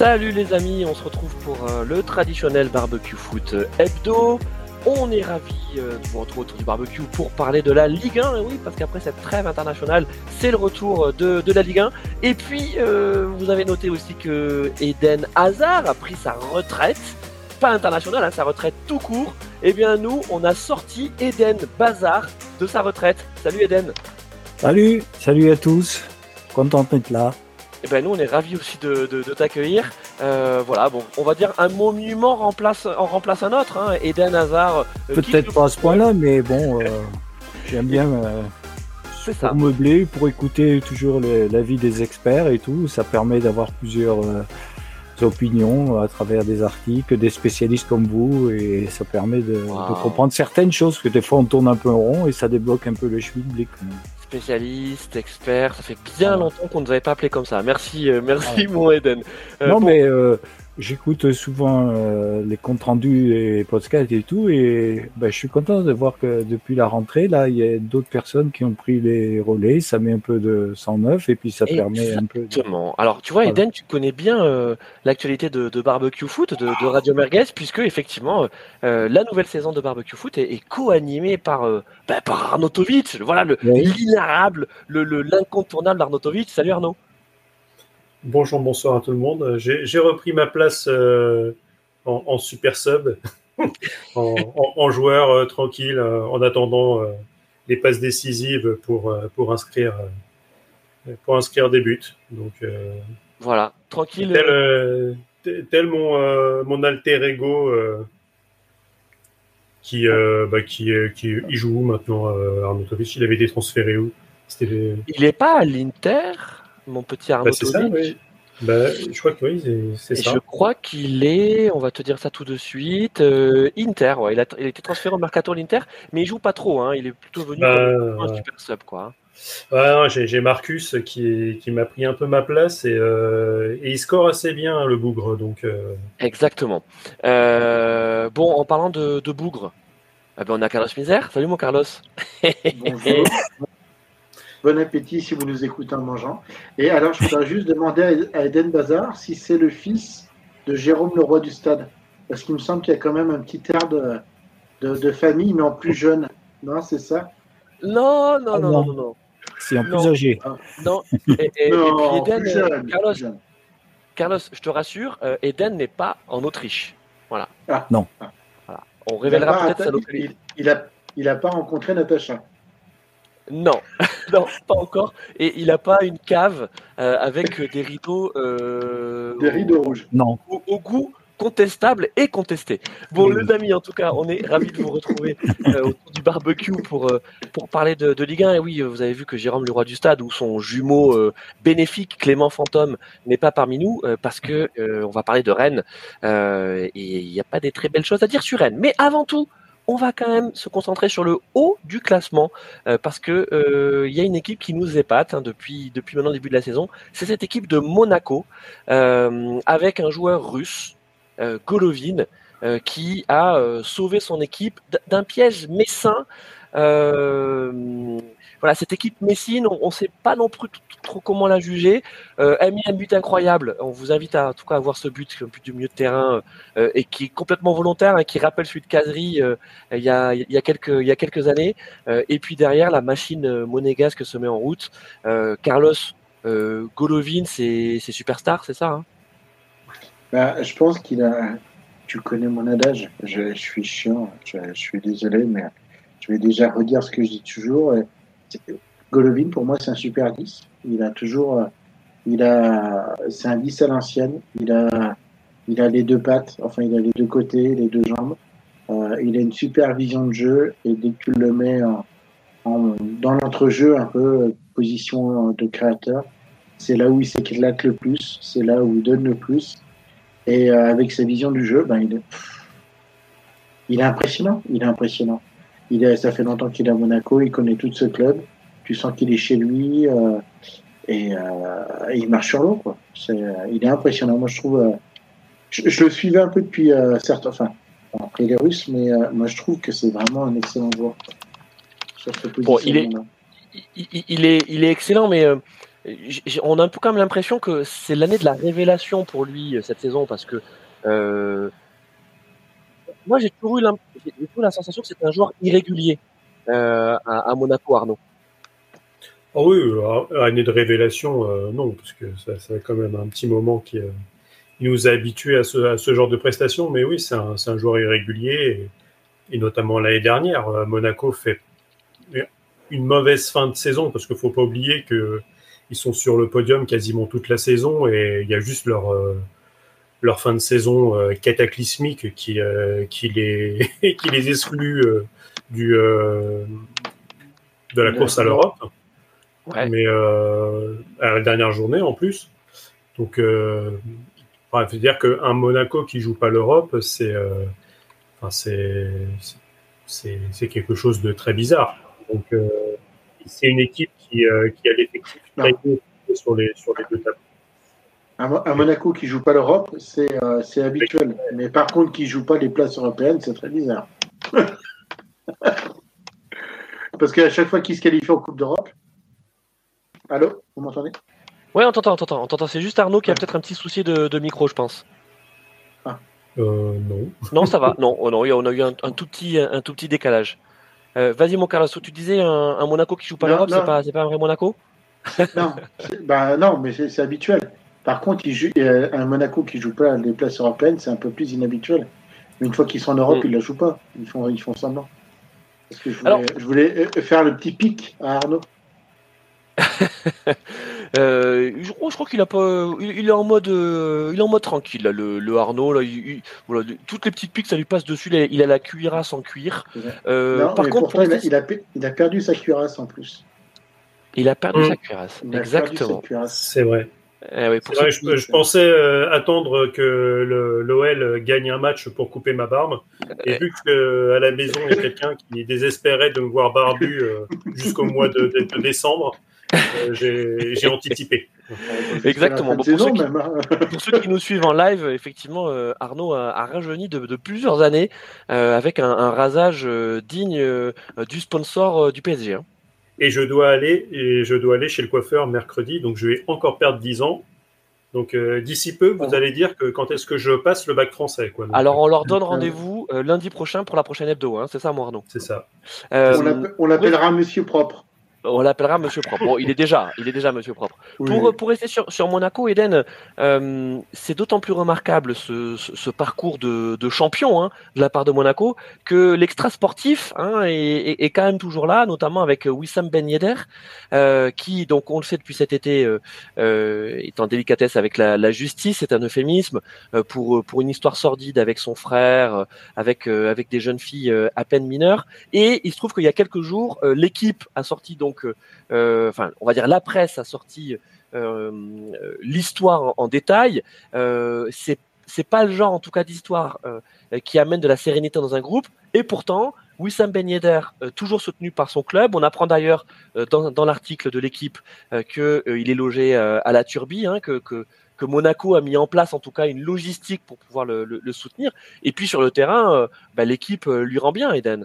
Salut les amis, on se retrouve pour euh, le traditionnel barbecue foot euh, hebdo. On est ravis euh, de vous retrouver autour du barbecue pour parler de la Ligue 1. Et oui, parce qu'après cette trêve internationale, c'est le retour de, de, la Ligue 1. Et puis, vous avez noté aussi que Eden Hazard a pris sa retraite, pas internationale, hein, sa retraite tout court. Eh bien, nous, on a sorti Eden Bazar de sa retraite. Salut Eden. Salut, salut à tous. Content d'être là. Et eh ben nous on est ravis aussi de, t'accueillir. Euh, voilà, bon, on va dire un monument remplace, en remplace un autre. Hein. Eden Hazard. Euh, Peut-être pas à ce point-là, mais bon, euh, j'aime bien. Ça. Pour meubler, pour écouter toujours l'avis des experts et tout, ça permet d'avoir plusieurs opinions à travers des articles, des spécialistes comme vous, et ça permet de, comprendre certaines choses, que des fois on tourne un peu en rond et ça débloque un peu le schmilblick spécialiste, expert. Ça fait bien longtemps qu'on ne nous avait pas appelé comme ça. Merci, euh, merci mon Eden. Euh, non, mais euh, j'écoute souvent euh, les comptes rendus et podcasts et tout, et ben, je suis content de voir que depuis la rentrée, là, il y a d'autres personnes qui ont pris les relais. Ça met un peu de sang neuf et puis ça permet un peu. Exactement. Alors, tu vois, Eden, tu connais bien euh, l'actualité de, de, Barbecue Foot, de, de, Radio Merguez, puisque effectivement, euh, la nouvelle saison de Barbecue Foot est, est co-animée par, ben, par Arnautovic. Voilà, le l'inarable, le l'incontournable Arnautovic. Salut Arnaud. Bonjour, bonsoir à tout le monde. J'ai repris ma place euh, en, super sub, en, joueur euh, tranquille, euh, en attendant les passes décisives pour, pour, inscrire, pour inscrire des buts. Donc, voilà, tranquille. Tel, mon, mon alter ego qui, bah, qui, qui il joue maintenant, Arnautovic. Il avait été transféré où? Il n'est pas à l'Inter? Mon petit Arnaud. Bah, c'est ça, oui. Bah, je crois que oui, c'est ça. Je crois qu'il est, on va te dire ça tout de suite, euh, Inter. Ouais, il, a, il a été transféré au Mercato à l'Inter, mais il joue pas trop. Hein, il est plutôt venu bah, un super sub, quoi. Ouais, j'ai Marcus qui, qui m'a pris un peu ma place et, euh, et il score assez bien hein, le bougre. Donc, euh. Exactement. bon, en parlant de, de bougre, eh ben, on a Carlos Misère. Salut mon Carlos. Bonjour. Bon appétit si vous nous écoutez en mangeant. Et alors, je voudrais juste demander à Eden Bazar si c'est le fils de Jérôme le roi du stade. Parce qu'il me semble qu'il y a quand même un petit air de, de, famille, mais en plus jeune. Non, c'est ça? Non non, non, non, non, C'est en plus âgé. Ah, non, et, Eden, euh, Carlos, Carlos, je te rassure, euh, Eden n'est pas en Autriche. Voilà. Ah. Non. Voilà. On révélera peut-être sa localité. Il n'a il a pas rencontré Natacha? Non, non, pas encore. Et il n'a pas une cave euh, avec des rideaux. Euh, des rideaux rouges. Non. Au, goût contestable et contesté. Bon, les amis, en tout cas, on est ravis de vous retrouver euh, autour du barbecue pour, pour parler de, Ligue 1. Et oui, vous avez vu que Jérôme, le roi du stade, ou son jumeau bénéfique, Clément Fantôme, n'est pas parmi nous parce que on va parler de Rennes. et il n'y a pas des très belles choses à dire sur Rennes. Mais avant tout, on va quand même se concentrer sur le haut du classement euh, parce que euh, il y a une équipe qui nous épate hein, depuis depuis maintenant le début de la saison. C'est cette équipe de Monaco euh, avec un joueur russe, Golovin, qui a sauvé son équipe d'un piège messin voilà, cette équipe Messine, on ne sait pas non plus trop comment la juger. Euh, a mis un but incroyable. On vous invite à, en tout cas à voir ce but, un but du milieu de terrain euh, et qui est complètement volontaire, hein, qui rappelle celui de Casery euh, il, y a, quelques, années. Euh, et puis derrière, la machine monégasque se met en route. Carlos Golovin, c'est superstar, c'est ça hein? Bah, Je pense qu'il a. Tu connais mon adage. Je, suis chiant. Je, suis désolé, mais je vais déjà redire ce que je dis toujours. Golovin, pour moi, c'est un super 10. Il a toujours. Euh, il a, c'est un 10 à l'ancienne. Il a, il a les deux pattes, enfin, il a les deux côtés, les deux jambes. Euh, il a une super vision de jeu et dès que tu le mets en, dans l'entrejeu, un peu position de créateur, c'est là où il s'éclate le plus, c'est là où il donne le plus. Et euh, avec sa vision du jeu, ben, il, est, il est impressionnant. Il est impressionnant. Il ça fait longtemps qu'il est à Monaco, il connaît tout ce club. Tu sens qu'il est chez lui euh, et, euh, il marche sur l'eau. Quoi. Euh, il est impressionnant. Moi, je trouve. Je, le suivais un peu depuis certes, enfin, après les Russes, mais moi, je trouve que c'est vraiment un excellent joueur bon, il est, il, est, il est excellent, mais on a un peu quand même l'impression que c'est l'année de la révélation pour lui cette saison parce que moi j'ai toujours eu la sensation que c'était un joueur irrégulier à, Monaco, Arnaud. Ah oui, année de révélation, non, parce que ça, fait quand même un petit moment qui nous a habitués à ce, genre de prestations, mais oui, c'est un, joueur irrégulier, et, notamment l'année dernière, Monaco fait une mauvaise fin de saison, parce qu'il ne faut pas oublier qu'ils sont sur le podium quasiment toute la saison et il y a juste leur, euh, leur fin de saison euh, cataclysmique qui, euh, qui, les, qui les exclut du, de la course à l'Europe. Mais à la dernière journée en plus. Donc, il faut dire qu'un Monaco qui joue pas l'Europe, c'est c'est quelque chose de très bizarre. Donc, euh, c'est une équipe qui, euh, qui a l'effectif très sur les, sur les deux tableaux. Un, Monaco qui joue pas l'Europe, c'est euh, habituel. Mais par contre, qui joue pas les places européennes, c'est très bizarre. Parce qu'à chaque fois qu'il se qualifie en Coupe d'Europe. Allô Vous m'entendez? Oui, on t'entend, on t'entend. t'entend. C'est juste Arnaud qui a peut-être un petit souci de, de, micro, je pense. Ah. Euh, non. Non, ça va. Non, oh non, on a eu un, un, tout petit, un tout petit décalage. Euh, vas-y, mon Carlos, tu disais un, Monaco qui joue pas l'Europe, c'est pas, pas un vrai Monaco? Non, bah, non, mais c'est habituel. Par contre, il un Monaco qui joue pas les places européennes, c'est un peu plus inhabituel. Mais une fois qu'ils sont en Europe, mm. ils ne la jouent pas. Ils font, ils font semblant. Parce que je voulais, je voulais euh, faire le petit pic à Arnaud. Euh, je, crois qu'il a pas, il, est en mode, euh, il est en mode tranquille le, le, Arnaud là. voilà, toutes les petites piques ça lui passe dessus. Il a, la cuirasse en cuir. Euh, par contre, il, a, il, a, perdu sa cuirasse en plus. Il a perdu sa cuirasse. Exactement. C'est vrai. Eh je, pensais attendre que l'OL gagne un match pour couper ma barbe. Et vu qu'à la maison, il y a quelqu'un qui désespérait de me voir barbu jusqu'au mois de, décembre, euh, j'ai anticipé. Exactement. pour, ceux qui, nous suivent en live, effectivement, euh, Arnaud a, rajeuni de, plusieurs années euh, avec un, rasage digne du sponsor du PSG. Hein. Et je dois aller et je dois aller chez le coiffeur mercredi, donc je vais encore perdre 10 ans. Donc d'ici peu, vous allez dire que quand est-ce que je passe le bac français. Quoi. Alors on leur donne rendez-vous lundi prochain pour la prochaine hebdo, hein, c'est ça, moi Arnaud? C'est ça. on l'appellera Monsieur Propre. On l'appellera Monsieur Propre. Bon, il est déjà, il est déjà Monsieur Propre. Pour, pour rester sur, sur Monaco, Eden, euh, c'est d'autant plus remarquable ce, ce, parcours de, de champion hein, de la part de Monaco que l'extra sportif hein, est, est, quand même toujours là, notamment avec Wissam Ben Yedder, euh, qui, donc, on le sait depuis cet été, euh, euh est en délicatesse avec la, la justice. C'est un euphémisme euh, pour pour une histoire sordide avec son frère, avec avec des jeunes filles à peine mineures. Et il se trouve qu'il y a quelques jours, l'équipe a sorti donc donc, euh, enfin, on va dire la presse a sorti euh, l'histoire en, détail. Euh, c'est c'est pas le genre, en tout cas, d'histoire qui amène de la sérénité dans un groupe. Et pourtant, Wissam Ben Yedder, toujours soutenu par son club. On apprend d'ailleurs dans, l'article de l'équipe qu'il est logé à la Turbie, hein, que, que, Monaco a mis en place en tout cas une logistique pour pouvoir le, soutenir. Et puis sur le terrain, bah, l'équipe lui rend bien, Eden.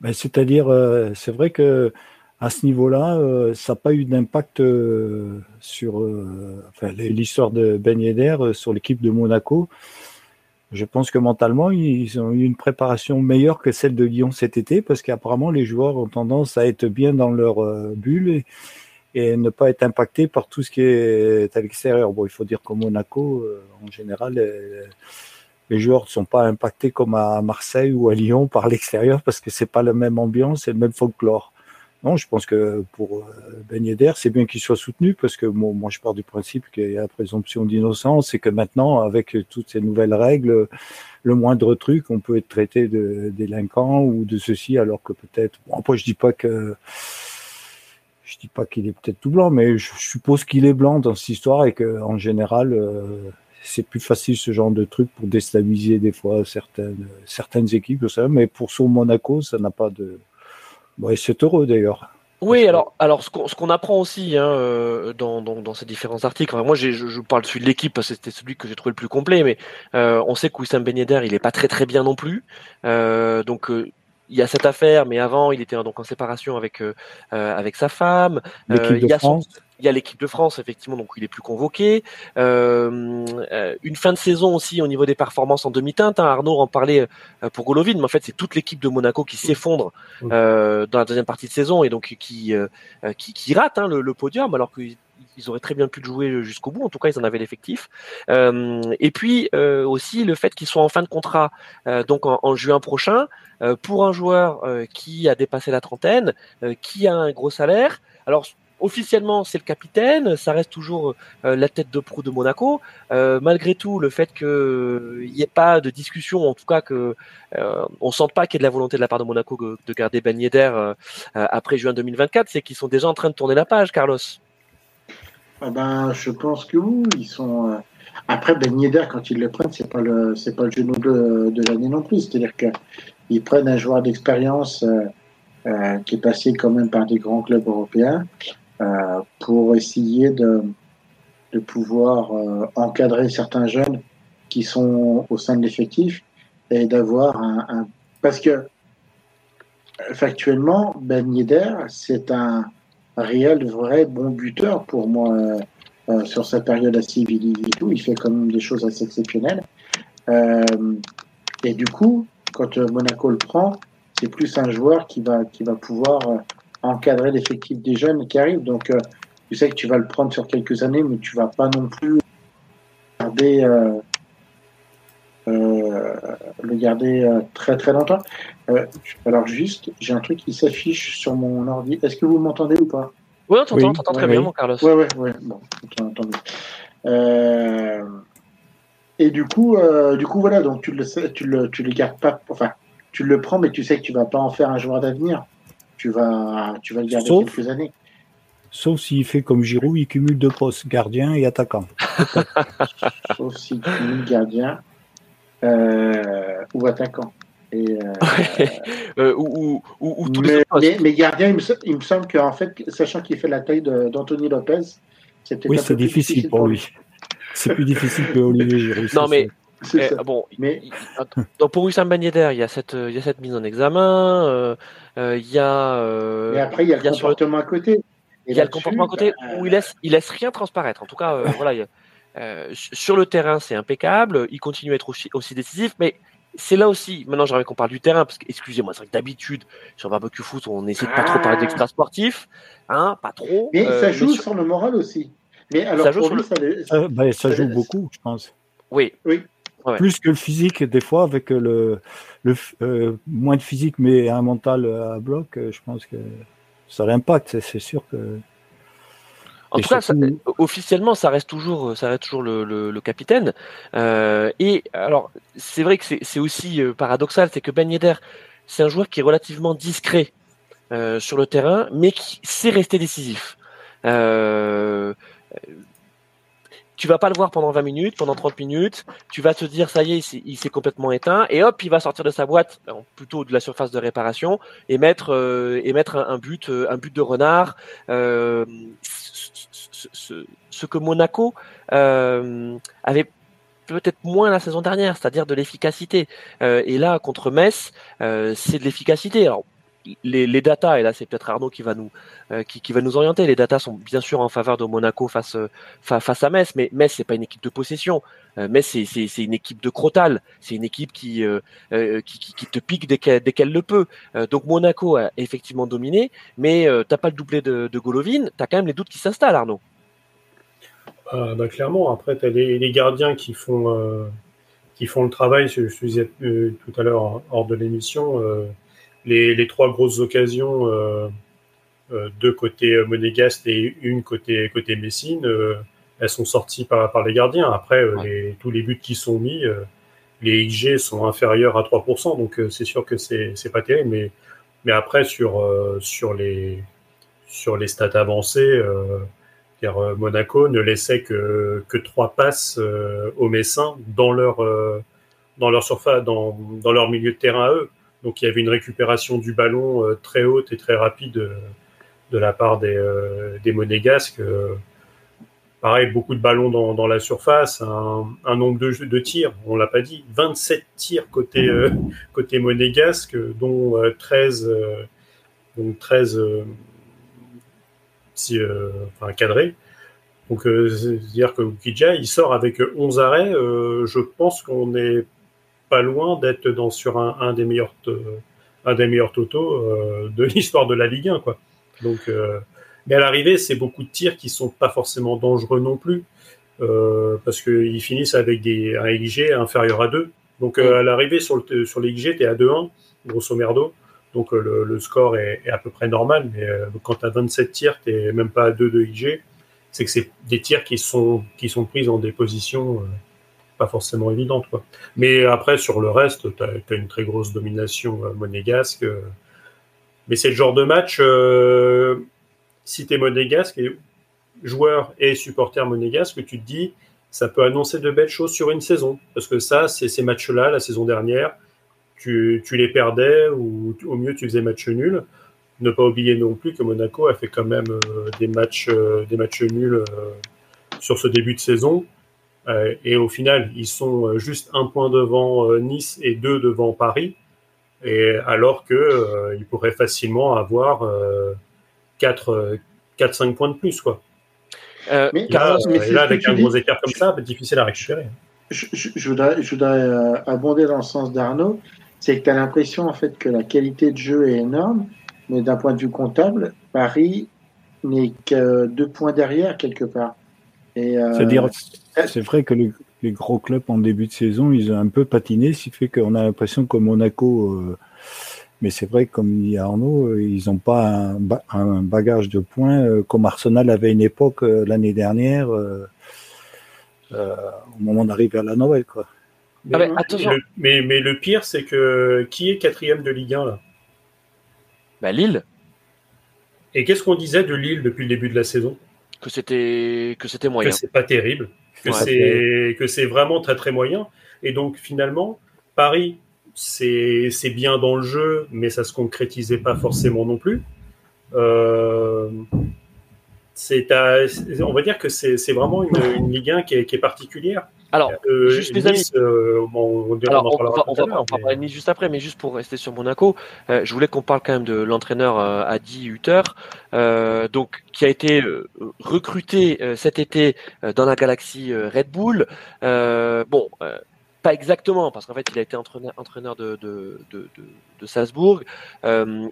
Ben, c'est-à-dire, euh, c'est vrai que à ce niveau-là, euh, ça n'a pas eu d'impact euh, sur l'histoire de Ben Yedder sur l'équipe de Monaco. Je pense que mentalement, ils ont eu une préparation meilleure que celle de Lyon cet été, parce qu'apparemment, les joueurs ont tendance à être bien dans leur bulle et, ne pas être impactés par tout ce qui est à l'extérieur. Bon, il faut dire qu'au Monaco, en général, les joueurs ne sont pas impactés comme à Marseille ou à Lyon par l'extérieur parce que c'est pas la même ambiance et le même folklore. Non, je pense que pour euh, Ben Yedder, c'est bien qu'il soit soutenu parce que moi, je pars du principe qu'il y a la présomption d'innocence et que maintenant, avec toutes ces nouvelles règles, le moindre truc, on peut être traité de délinquant ou de ceci, alors que peut-être. Bon, après, je dis pas que je dis pas qu'il est peut-être tout blanc, mais je suppose qu'il est blanc dans cette histoire et que en général, euh, c'est plus facile ce genre de truc pour déstabiliser des fois certaines, certaines équipes, ça, mais pour son Monaco, ça n'a pas de. Bon, et c'est heureux d'ailleurs. Oui, alors, alors ce qu'on apprend aussi hein, euh, dans, dans, ces différents articles, moi je, je, parle celui de l'équipe parce que c'était celui que j'ai trouvé le plus complet, mais euh, on sait que Wissam Ben Yedder, il est pas très très bien non plus. Euh, donc il y a cette affaire, mais avant, il était donc en séparation avec avec sa femme. France il y a l'équipe de France, effectivement, donc il est plus convoqué. Euh, euh, une fin de saison aussi au niveau des performances en demi-teinte. Hein, Arnaud en parlait euh, pour Golovin, mais en fait, c'est toute l'équipe de Monaco qui s'effondre euh, dans la deuxième partie de saison et donc qui euh, qui, qui, rate hein, le, le, podium, alors qu'ils auraient très bien pu le jouer jusqu'au bout. En tout cas, ils en avaient l'effectif. Euh, et puis aussi le fait qu'ils soient en fin de contrat, donc en, juin prochain, pour un joueur qui a dépassé la trentaine, qui a un gros salaire. Alors officiellement c'est le capitaine, ça reste toujours euh, la tête de proue de Monaco. Euh, malgré tout, le fait qu'il n'y ait pas de discussion, en tout cas que euh, on sente pas qu'il y ait de la volonté de la part de Monaco de, garder Ben Yedder après juin 2024, c'est qu'ils sont déjà en train de tourner la page, Carlos. Ah ben, je pense que oui, ils sont. Après Ben Yedder, quand ils le prennent, c'est pas le c'est pas le genou de, de l'année non plus. C'est-à-dire qu'ils prennent un joueur d'expérience. qui est passé quand même par des grands clubs européens, euh, pour essayer de, de pouvoir euh, encadrer certains jeunes qui sont au sein de l'effectif et d'avoir un, un, Parce que factuellement, Ben Yedder, c'est un réel, vrai bon buteur pour moi euh, sur sa période à Séville et tout. Il fait quand même des choses assez exceptionnelles. Euh, et du coup, quand Monaco le prend, c'est plus un joueur qui va, qui va pouvoir encadrer l'effectif des jeunes qui arrivent. Donc, euh, tu sais que tu vas le prendre sur quelques années, mais tu vas pas non plus garder, euh, euh, le garder très très longtemps. alors juste, j'ai un truc qui s'affiche sur mon ordi. Est-ce que vous m'entendez ou pas? Oui, on t'entend, oui. très bien, mon Carlos. Oui, oui, oui. Bon, et du coup, du coup, voilà, donc tu le, tu le, tu le gardes pas, enfin, tu le prends, mais tu sais que tu vas pas en faire un joueur d'avenir tu vas, tu vas le garder sauf, quelques années. Sauf s'il fait comme Giroud, il cumule deux postes, gardien et attaquant. sauf s'il cumule gardien euh, ou attaquant. Et, euh, euh, ou, ou, ou, tous mais, les mais, mais, gardien, il me, il me semble qu'en fait, sachant qu'il fait la taille d'Anthony Lopez, c'est peut-être oui, c'est difficile, difficile, pour lui. C'est plus difficile que Olivier Giroud. Non, mais eh, bon, mais donc pour Wissam Ben Yedder, il y a cette il y a cette mise en examen, euh, euh, il y a. Euh, mais après il y a le comportement à côté. Il y a le comportement à côté où il laisse il laisse rien transparaître. En tout cas, voilà. Sur le terrain, c'est impeccable. Il continue à être aussi, aussi décisif, mais c'est là aussi. Maintenant, j'aimerais qu'on parle du terrain parce que, excusez-moi, c'est vrai que d'habitude sur barbecue foot, on essaie de pas trop parler d'extra sportif, hein, pas trop. Mais ça joue sur... sur... le moral aussi. Mais alors ça joue, pour lui, ça, ça, bah, ça joue beaucoup, je pense. Oui. Oui. Ouais. Plus que le physique, des fois, avec le, le euh, moins de physique, mais un mental à bloc, je pense que ça l'impacte, c'est sûr que. En tout cas, ça, officiellement, ça reste toujours, ça reste toujours le, le, le capitaine. Euh, et alors, c'est vrai que c'est aussi euh, paradoxal, c'est que Ben Yedder, c'est un joueur qui est relativement discret euh, sur le terrain, mais qui sait rester décisif. Euh, tu vas pas le voir pendant 20 minutes, pendant 30 minutes, tu vas te dire ça y est, il s'est complètement éteint et hop, il va sortir de sa boîte plutôt de la surface de réparation et mettre euh, et mettre un, but euh, un but de renard euh, ce, ce, ce, que Monaco euh, avait peut-être moins la saison dernière, c'est-à-dire de l'efficacité. Euh, et là, contre Metz, euh, c'est de l'efficacité. Alors, les, les datas, et là c'est peut-être Arnaud qui va nous euh, qui, va nous orienter. Les datas sont bien sûr en faveur de Monaco face fa, face à Metz, mais Metz c'est pas une équipe de possession. Euh, Metz c'est une équipe de crotal. C'est une équipe qui, euh, euh qui, qui te pique dès qu'elle le peut. Euh, donc Monaco a effectivement dominé, mais t'as pas le doublé de, de Golovin. T'as quand même les doutes qui s'installent, Arnaud. bah, clairement. Après t'as les, les gardiens qui font qui font le travail. Je, je disais tout à l'heure hors de l'émission les, les, trois grosses occasions, euh, euh, deux côté monégasque et une côté, côté Messine, euh, elles sont sorties par, par les gardiens. Après, euh, ouais. les, tous les buts qui sont mis, euh, les XG sont inférieurs à 3%, donc c'est sûr que c'est pas terrible. Mais, mais après, sur, sur, les, sur les stats avancées, Monaco ne laissait que, que trois passes aux Messins dans leur, dans leur surface, dans, dans leur milieu de terrain à eux. Donc il y avait une récupération du ballon euh, très haute et très rapide euh, de la part des, euh, monégasques. pareil, beaucoup de ballons dans, la surface, un, nombre de, tirs, on l'a pas dit, 27 tirs côté, monégasque, dont 13, donc 13 si, enfin, cadrés. Donc, c'est-à-dire que Ukija, il sort avec 11 arrêts. je pense qu'on est pas loin d'être dans sur un, un, des meilleurs un des meilleurs totaux de l'histoire de la Ligue 1 quoi. Donc mais à l'arrivée, c'est beaucoup de tirs qui sont pas forcément dangereux non plus, euh, parce qu'ils finissent avec des, un XG inférieur à 2. Donc euh, à l'arrivée, sur, le, sur les tu es à 2-1, grosso merdo. Donc euh, le, le, score est, est, à peu près normal, mais euh, quand tu as 27 tirs, tu même pas à 2 de XG. C'est que c'est des tirs qui sont, qui sont pris dans des positions euh, pas forcément évidentes. Quoi. Mais après, sur le reste, tu as, une très grosse domination monégasque. mais c'est le genre de match si tu es monégasque, et joueur et supporter monégasque, tu te dis, ça peut annoncer de belles choses sur une saison. Parce que ça, c'est ces matchs-là, la saison dernière, tu, les perdais ou au mieux tu faisais match nul. Ne pas oublier non plus que Monaco a fait quand même euh, des matchs, euh, nuls euh, sur ce début de saison. Et au final, ils sont juste un point devant Nice et deux devant Paris. Et alors que ils pourraient facilement avoir 4-5 euh, points de plus. Quoi. Euh, mais, là, là avec un gros écart comme ça, difficile à récupérer. Je, je, voudrais, je voudrais euh, abonder dans le sens d'Arnaud, c'est que tu as l'impression en fait que la qualité de jeu est énorme, mais d'un point de vue comptable, Paris n'est que deux points derrière quelque part. C'est-à-dire, c'est vrai que les, les, gros clubs en début de saison, ils ont un peu patiné, ce qui fait qu'on a l'impression que Monaco euh, mais c'est vrai, comme dit Arnaud, euh, ils n'ont pas un, un, bagage de points euh, comme Arsenal avait une époque euh, l'année dernière, euh, au moment d'arriver à la Noël. Quoi. Mais, ah mais, mais, le pire, c'est que qui est quatrième de Ligue 1 là? Bah, Lille. Et qu'est-ce qu'on disait de Lille depuis le début de la saison? Que c'était que c'était moyen. Que c'est pas terrible. Que ouais, c'est que c'est vraiment très très moyen. Et donc finalement, Paris c'est bien dans le jeu, mais ça se concrétisait pas forcément non plus. Euh, on va dire que c'est vraiment une, une, Ligue 1 qui est, qui est particulière. Alors, euh, juste les amis, euh, on, Alors, on, va, on, va, on va parler juste après, mais juste pour rester sur Monaco, euh, je voulais qu'on parle quand même de l'entraîneur Adi Hutter, euh, donc qui a été recruté cet été dans la galaxie Red Bull. bon pas exactement, parce qu'en fait, il a été entraîneur, entraîneur de, de, de, de, Salzbourg.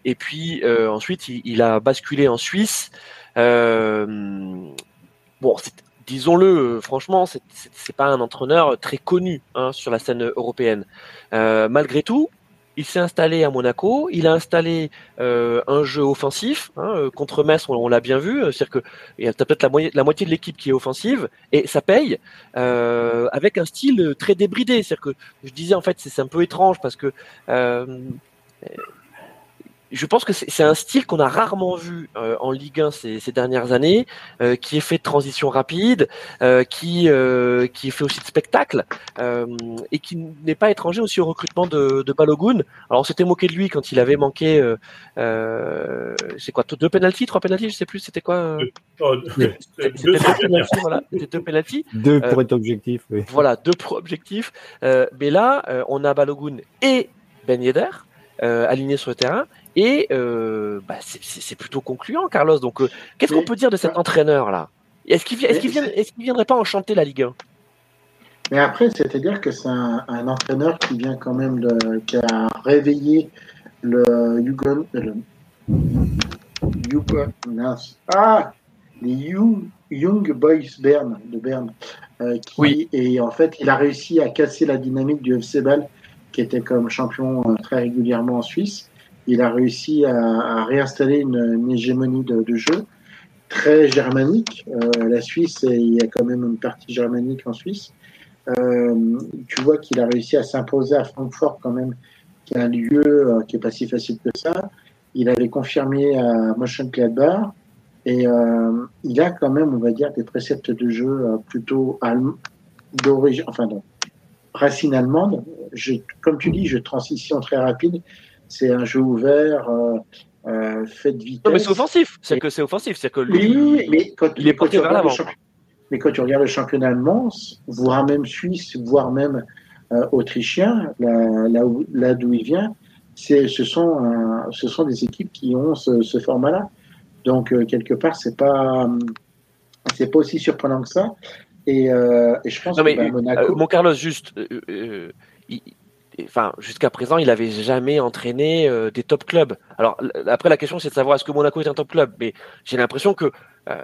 Et puis ensuite, il, il, a basculé en Suisse. Bon, disons-le, franchement, c'est pas un entraîneur très connu hein, sur la scène européenne. Euh, malgré tout, il s'est installé à Monaco, il a installé euh, un jeu offensif hein, euh, contre Metz, on, l'a bien vu, c'est-à-dire que il y a peut-être la, moitié de l'équipe qui est offensive et ça paye euh, avec un style très débridé. C'est-à-dire que je disais en fait c'est un peu étrange parce que euh, je pense que c'est un style qu'on a rarement vu euh, en Ligue 1 ces, ces dernières années, euh, qui est fait de transition rapide, euh, qui euh, qui est fait aussi de spectacle euh, et qui n'est pas étranger aussi au recrutement de, de Balogun. Alors on s'était moqué de lui quand il avait manqué, euh, c'est quoi, deux penalties, trois penalties, je sais plus, c'était quoi C'était deux, penalties, voilà, deux penalties. Deux pour être objectif. Oui. Voilà, deux pour objectif. mais là, on a Balogun et Ben Yedder. Euh, alignés sur le terrain et euh, bah, c'est plutôt concluant, Carlos. Donc, euh, qu'est-ce qu'on peut dire de cet entraîneur-là Est-ce qu'il est qu vient, est qu viendrait pas enchanter la Ligue 1 Mais après, c'est-à-dire que c'est un, un, entraîneur qui vient quand même de, qui a réveillé le Yugon, le Yugon, ah, les Young Boys Bern de Berne. Euh, qui, oui. Et en fait, il a réussi à casser la dynamique du FC Bâle, qui était comme champion euh, très régulièrement en Suisse il a réussi à, à réinstaller une, une hégémonie de, de, jeu très germanique. Euh, la Suisse, il y a quand même une partie germanique en Suisse. Euh, tu vois qu'il a réussi à s'imposer à Francfort quand même, qui est un lieu euh, qui est pas si facile que ça. Il avait confirmé à Mönchengladbach et euh, il a quand même, on va dire, des préceptes de jeu euh, plutôt d'origine, enfin non, racine allemande. Je, comme tu dis, je transition très rapide c'est un jeu ouvert, euh, euh, fait de vitesse. Non, mais c'est offensif. C'est que c'est offensif. C'est que lui, oui, mais quand, il est porté vers l'avant. Mais quand tu regardes le championnat allemand, voire même suisse, voire même euh, autrichien, là, là, d'où il vient, ce sont, euh, ce sont des équipes qui ont ce, format-là. Donc, quelque part, c'est pas, c'est pas aussi surprenant que ça. Et, je pense que bah, Monaco. mon Carlos, juste, enfin, jusqu'à présent, il n'avait jamais entraîné des top clubs. Alors, après, la question, c'est de savoir est-ce que Monaco est un top club. Mais j'ai l'impression que,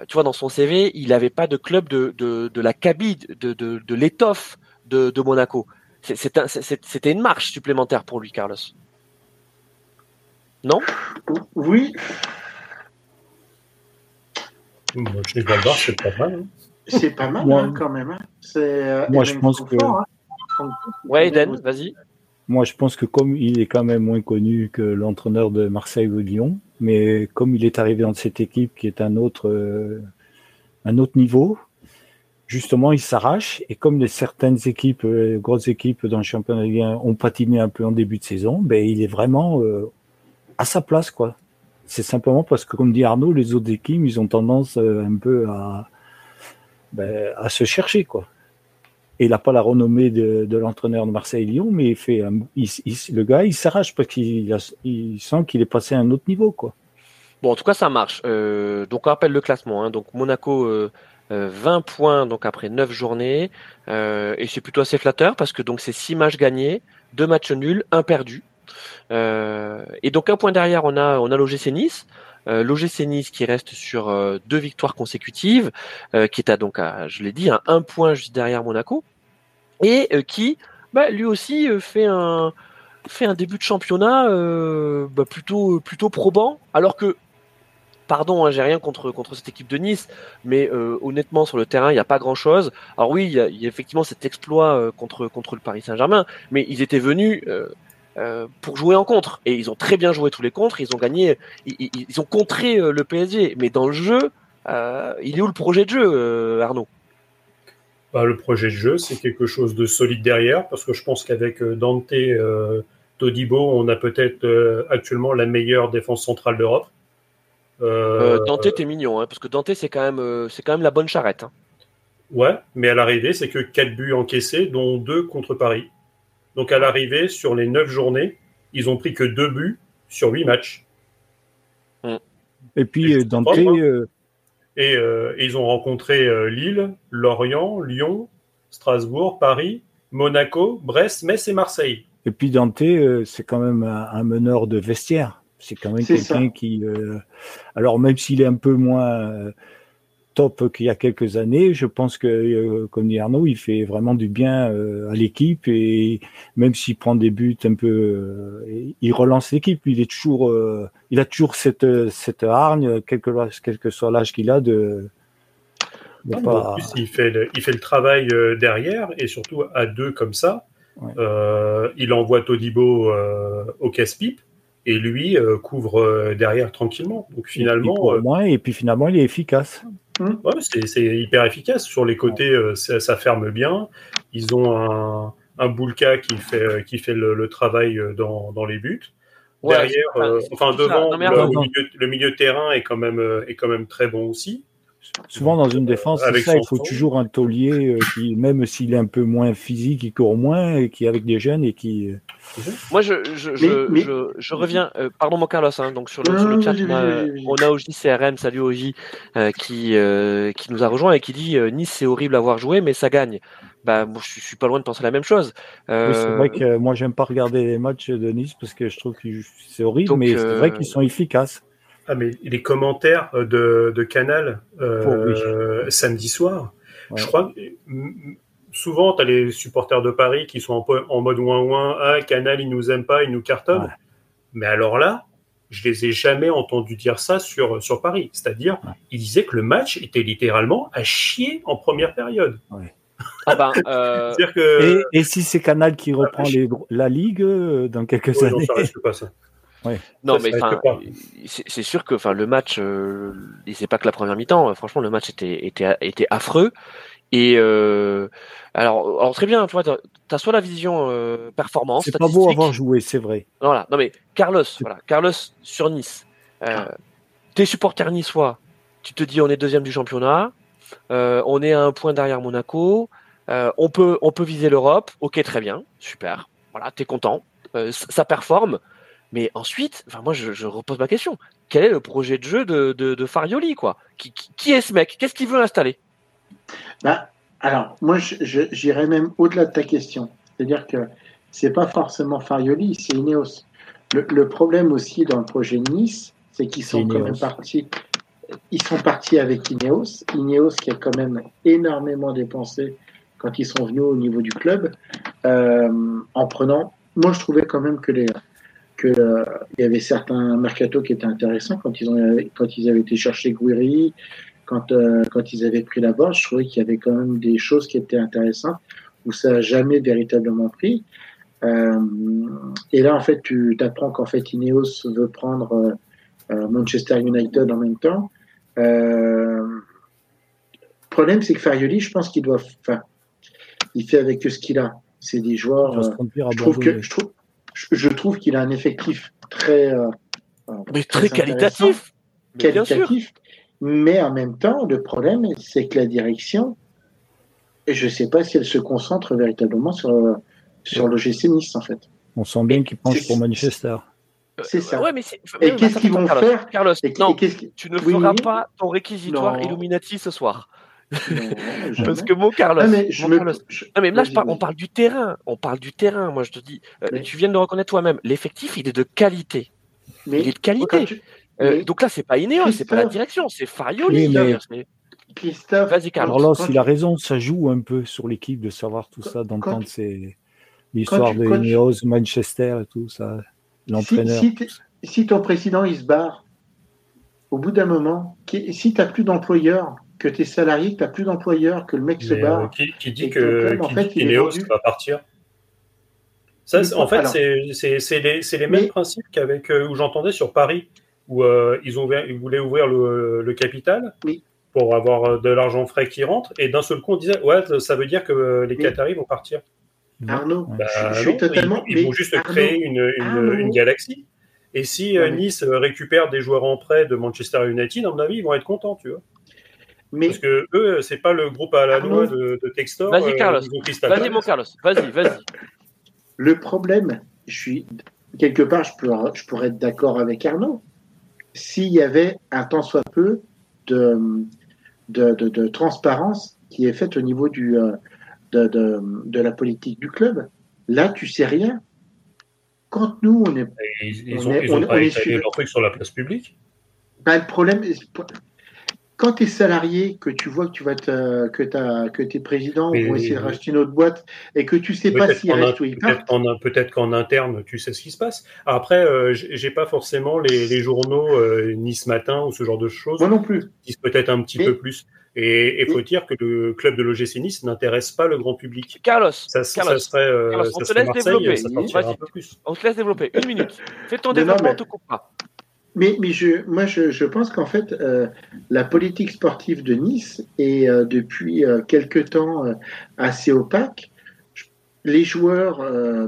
tu vois, dans son CV, il n'avait pas de club de, de, de la cabine, de, de, de l'étoffe de, de Monaco. C'était une marche supplémentaire pour lui, Carlos. Non? Oui. c'est pas mal. Hein. C'est pas mal hein, quand même. Hein. Euh, Moi, je pense que. Ouais, Eden, vas-y. Moi, je pense que comme il est quand même moins connu que l'entraîneur de Marseille ou Lyon, mais comme il est arrivé dans cette équipe qui est un autre, euh, un autre niveau, justement, il s'arrache. Et comme certaines équipes, euh, grosses équipes dans le championnat de ont patiné un peu en début de saison, ben, il est vraiment euh, à sa place, quoi. C'est simplement parce que, comme dit Arnaud, les autres équipes, ils ont tendance euh, un peu à, ben, à se chercher, quoi. Et il n'a pas la renommée de, l'entraîneur de Marseille-Lyon, mais il fait, le gars, il s'arrache parce qu'il il sent qu'il est passé à un autre niveau, quoi. Bon, en tout cas, ça marche. donc, on rappelle le classement. Hein. Donc, Monaco 20 euh, points donc après 9 journées euh, et c'est plutôt assez flatteur parce que c'est 6 matchs gagnés, 2 matchs nuls, 1 perdu. Euh, et donc un point derrière, on a on a l'OGC Nice. Euh, L'OGC Nice qui reste sur deux victoires consécutives, qui est à donc je l'ai dit, à un point juste derrière Monaco, et qui bah, lui aussi fait un fait un début de championnat bah, plutôt plutôt probant, alors que pardon, hein, j'ai rien contre, contre cette équipe de Nice, mais euh, honnêtement, sur le terrain, il n'y a pas grand-chose. Alors oui, il y, a, effectivement cet exploit euh, contre, contre le Paris Saint-Germain, mais ils étaient venus euh, pour jouer en contre, et ils ont très bien joué tous les contres, ils ont gagné, ils, ont contré le PSG, mais dans le jeu, il est où le projet de jeu, Arnaud? Bah, Le projet de jeu, c'est quelque chose de solide derrière, parce que je pense qu'avec Dante, Todibo, on a peut-être actuellement la meilleure défense centrale d'Europe. Euh, euh, Dante, t'es mignon, hein, parce que Dante, c'est quand, même, euh, c'est quand même la bonne charrette. Hein. Ouais, mais à l'arrivée, c'est que 4 buts encaissés, dont 2 contre Paris. Donc à l'arrivée, sur les 9 journées, ils ont pris que 2 buts sur 8 matchs. Mm. Et puis Dante. Et, ils ont rencontré Lille, Lorient, Lyon, Strasbourg, Paris, Monaco, Brest, Metz et Marseille. Et puis Dante, c'est quand même un meneur de vestiaire. C'est quand même quelqu'un qui, euh, alors même s'il est un peu moins euh, top qu'il y a quelques années, je pense que, euh, comme dit Arnaud, il fait vraiment du bien à l'équipe et même s'il prend des buts un peu, il relance l'équipe. Il est toujours, il a toujours cette cette hargne, quel que, soit l'âge qu'il a, de, en plus, il fait le, il fait le travail derrière et surtout à deux comme ça. il envoie Todibo au casse-pipe et lui euh, couvre euh, derrière tranquillement. Donc finalement, euh, moins, et puis finalement il est efficace. Mmh. Ouais, c'est hyper efficace. Sur les côtés, ça, ferme bien. Ils ont un, un Boulka qui fait, qui fait le, travail dans, dans, les buts. Derrière, enfin, devant, le, milieu, le, milieu, de terrain est quand même, est quand même très bon aussi. Souvent dans une défense, ça, il faut toujours un taulier qui, même s'il est un peu moins physique, il court moins, et qui est avec des jeunes et qui. Moi, je, je, je, je, reviens. Euh, pardon, mon Carlos. Hein, donc sur le, sur le chat, on a, on a Oji CRM, salut Oji, euh, qui euh, qui nous a rejoint et qui dit Nice c'est horrible à voir jouer, mais ça gagne. Bah, moi, je suis pas loin de penser la même chose. Oui, c'est vrai que moi, j'aime pas regarder les matchs de Nice parce que je trouve que c'est horrible, mais c'est vrai qu'ils sont efficaces. Ah, mais les commentaires de, de Canal euh, samedi soir, je crois souvent, tu as les supporters de Paris qui sont en, mode ouin ouin, ah, Canal, ils nous aiment pas, ils nous cartonnent. Mais alors là, je les ai jamais entendus dire ça sur, sur Paris. C'est-à-dire, ils disaient que le match était littéralement à chier en première période. Ah ben, euh, que... et, si c'est Canal qui reprend les, la Ligue euh, dans quelques années Non, ça pas ça. Non, mais c'est sûr que enfin le match, euh, c'est pas que la première mi-temps. Franchement, le match était était était affreux. Et euh, alors, alors très bien, tu vois, tu as soit la vision euh, performance. C'est pas beau avoir joué, c'est vrai. Voilà, non mais Carlos, voilà, Carlos sur Nice. Euh, ah. T'es supporter niçois, tu te dis on est deuxième du championnat. on est à un point derrière Monaco. on peut on peut viser l'Europe. Ok, très bien, super. Voilà, t'es content. ça performe. Mais ensuite, enfin moi je, repose ma question. Quel est le projet de jeu de, de, Farioli quoi? Qui, qui, est ce mec? Qu'est-ce qu'il veut installer? Bah, Alors, moi j'irais même au-delà de ta question. C'est-à-dire que c'est pas forcément Farioli, c'est Ineos. Le, problème aussi dans le projet Nice, c'est qu'ils sont quand même partis. Ils sont partis avec Ineos. Ineos qui a quand même énormément dépensé quand ils sont venus au niveau du club, euh, en prenant. Moi, je trouvais quand même que les qu'il euh, y avait certains mercato qui étaient intéressants quand ils ont quand ils avaient été chercher Guiri, quand euh, quand ils avaient pris la bosse, je trouvais qu'il y avait quand même des choses qui étaient intéressantes où ça n'a jamais véritablement pris. Euh, et là, en fait, tu apprends qu'en fait, Ineos veut prendre Manchester United en même temps. le problème, c'est que Farioli, je pense qu'il doit, enfin, il fait avec ce qu'il a. C'est des joueurs. je trouve que je trouve, je trouve qu'il a un effectif très, euh, euh, mais très, qualitatif. qualitatif. Mais en même temps, le problème, c'est que la direction, je ne sais pas si elle se concentre véritablement sur, sur l'OGC Nice, en fait. On sent bien qu'il pense pour Manchester. C'est ça. Ouais, mais et qu'est-ce qu'ils vont faire Carlos, non, tu ne feras pas ton réquisitoire Illuminati ce soir. Parce que mon Carlos. mais, là, on parle du terrain. On parle du terrain. Moi, je te dis, euh, tu viens de le reconnaître toi-même. L'effectif, il est de qualité. il est de qualité. Euh, donc là, c'est pas Ineos, c'est pas la direction, c'est Farioli. mais... Vas-y, Carlos. Alors là, il a raison, ça joue un peu sur l'équipe de savoir tout ça, d'entendre l'histoire de Ineos, Manchester et tout ça, l'entraîneur. Si, ton président il se barre, au bout d'un moment, si tu n'as plus d'employeur, que tes salariés, que tu n'as plus d'employeurs, que le mec se barre. Euh, qui, dit que, en fait, va partir ça, en fait, c'est les, les, mêmes principes qu'avec euh, où j'entendais sur Paris, où euh, ils, ont ils voulaient ouvrir le, capital pour avoir de l'argent frais qui rentre, et d'un seul coup, on disait Ouais, ça veut dire que les Qataris vont partir. Arnaud, bah, je, suis totalement. Ils, vont juste créer une, une, galaxie. Et si Nice récupère des joueurs en prêt de Manchester United, à mon avis, ils vont être contents, tu vois. Parce que eux, c'est pas le groupe à la loi de, de Textor. Vas-y, euh, Carlos. Vas-y, mon Carlos. Vas-y, vas-y. Le problème, je suis quelque part, je pourrais, je pourrais être d'accord avec Arnaud. S'il y avait un tant soit peu de, de, de, transparence qui est faite au niveau du, euh, de, de, la politique du club, là, tu sais rien. Quand nous, on est. Ils, ont, ils ont pas leur truc sur la place publique? Ben, le problème, quand tu es salarié, que tu vois que tu vas te, que, as, que tes présidents vont essayer de racheter une autre boîte et que tu sais pas s'il reste ou il part. Peut-être qu'en interne, tu sais ce qui se passe. Après, euh, j'ai pas forcément les, journaux euh, ni ce matin ou ce genre de choses. Moi non plus. Qui peut-être un petit peu plus. Et il faut dire que le club de l'OGC Nice n'intéresse pas le grand public. Carlos, ça, Carlos, serait, euh, on te laisse développer. On te laisse développer. Une minute. Fais ton développement, on te coupe pas. Mais, mais je, moi, je, je pense qu'en fait, euh, la politique sportive de Nice est euh, depuis euh, quelque temps euh, assez opaque. Les joueurs,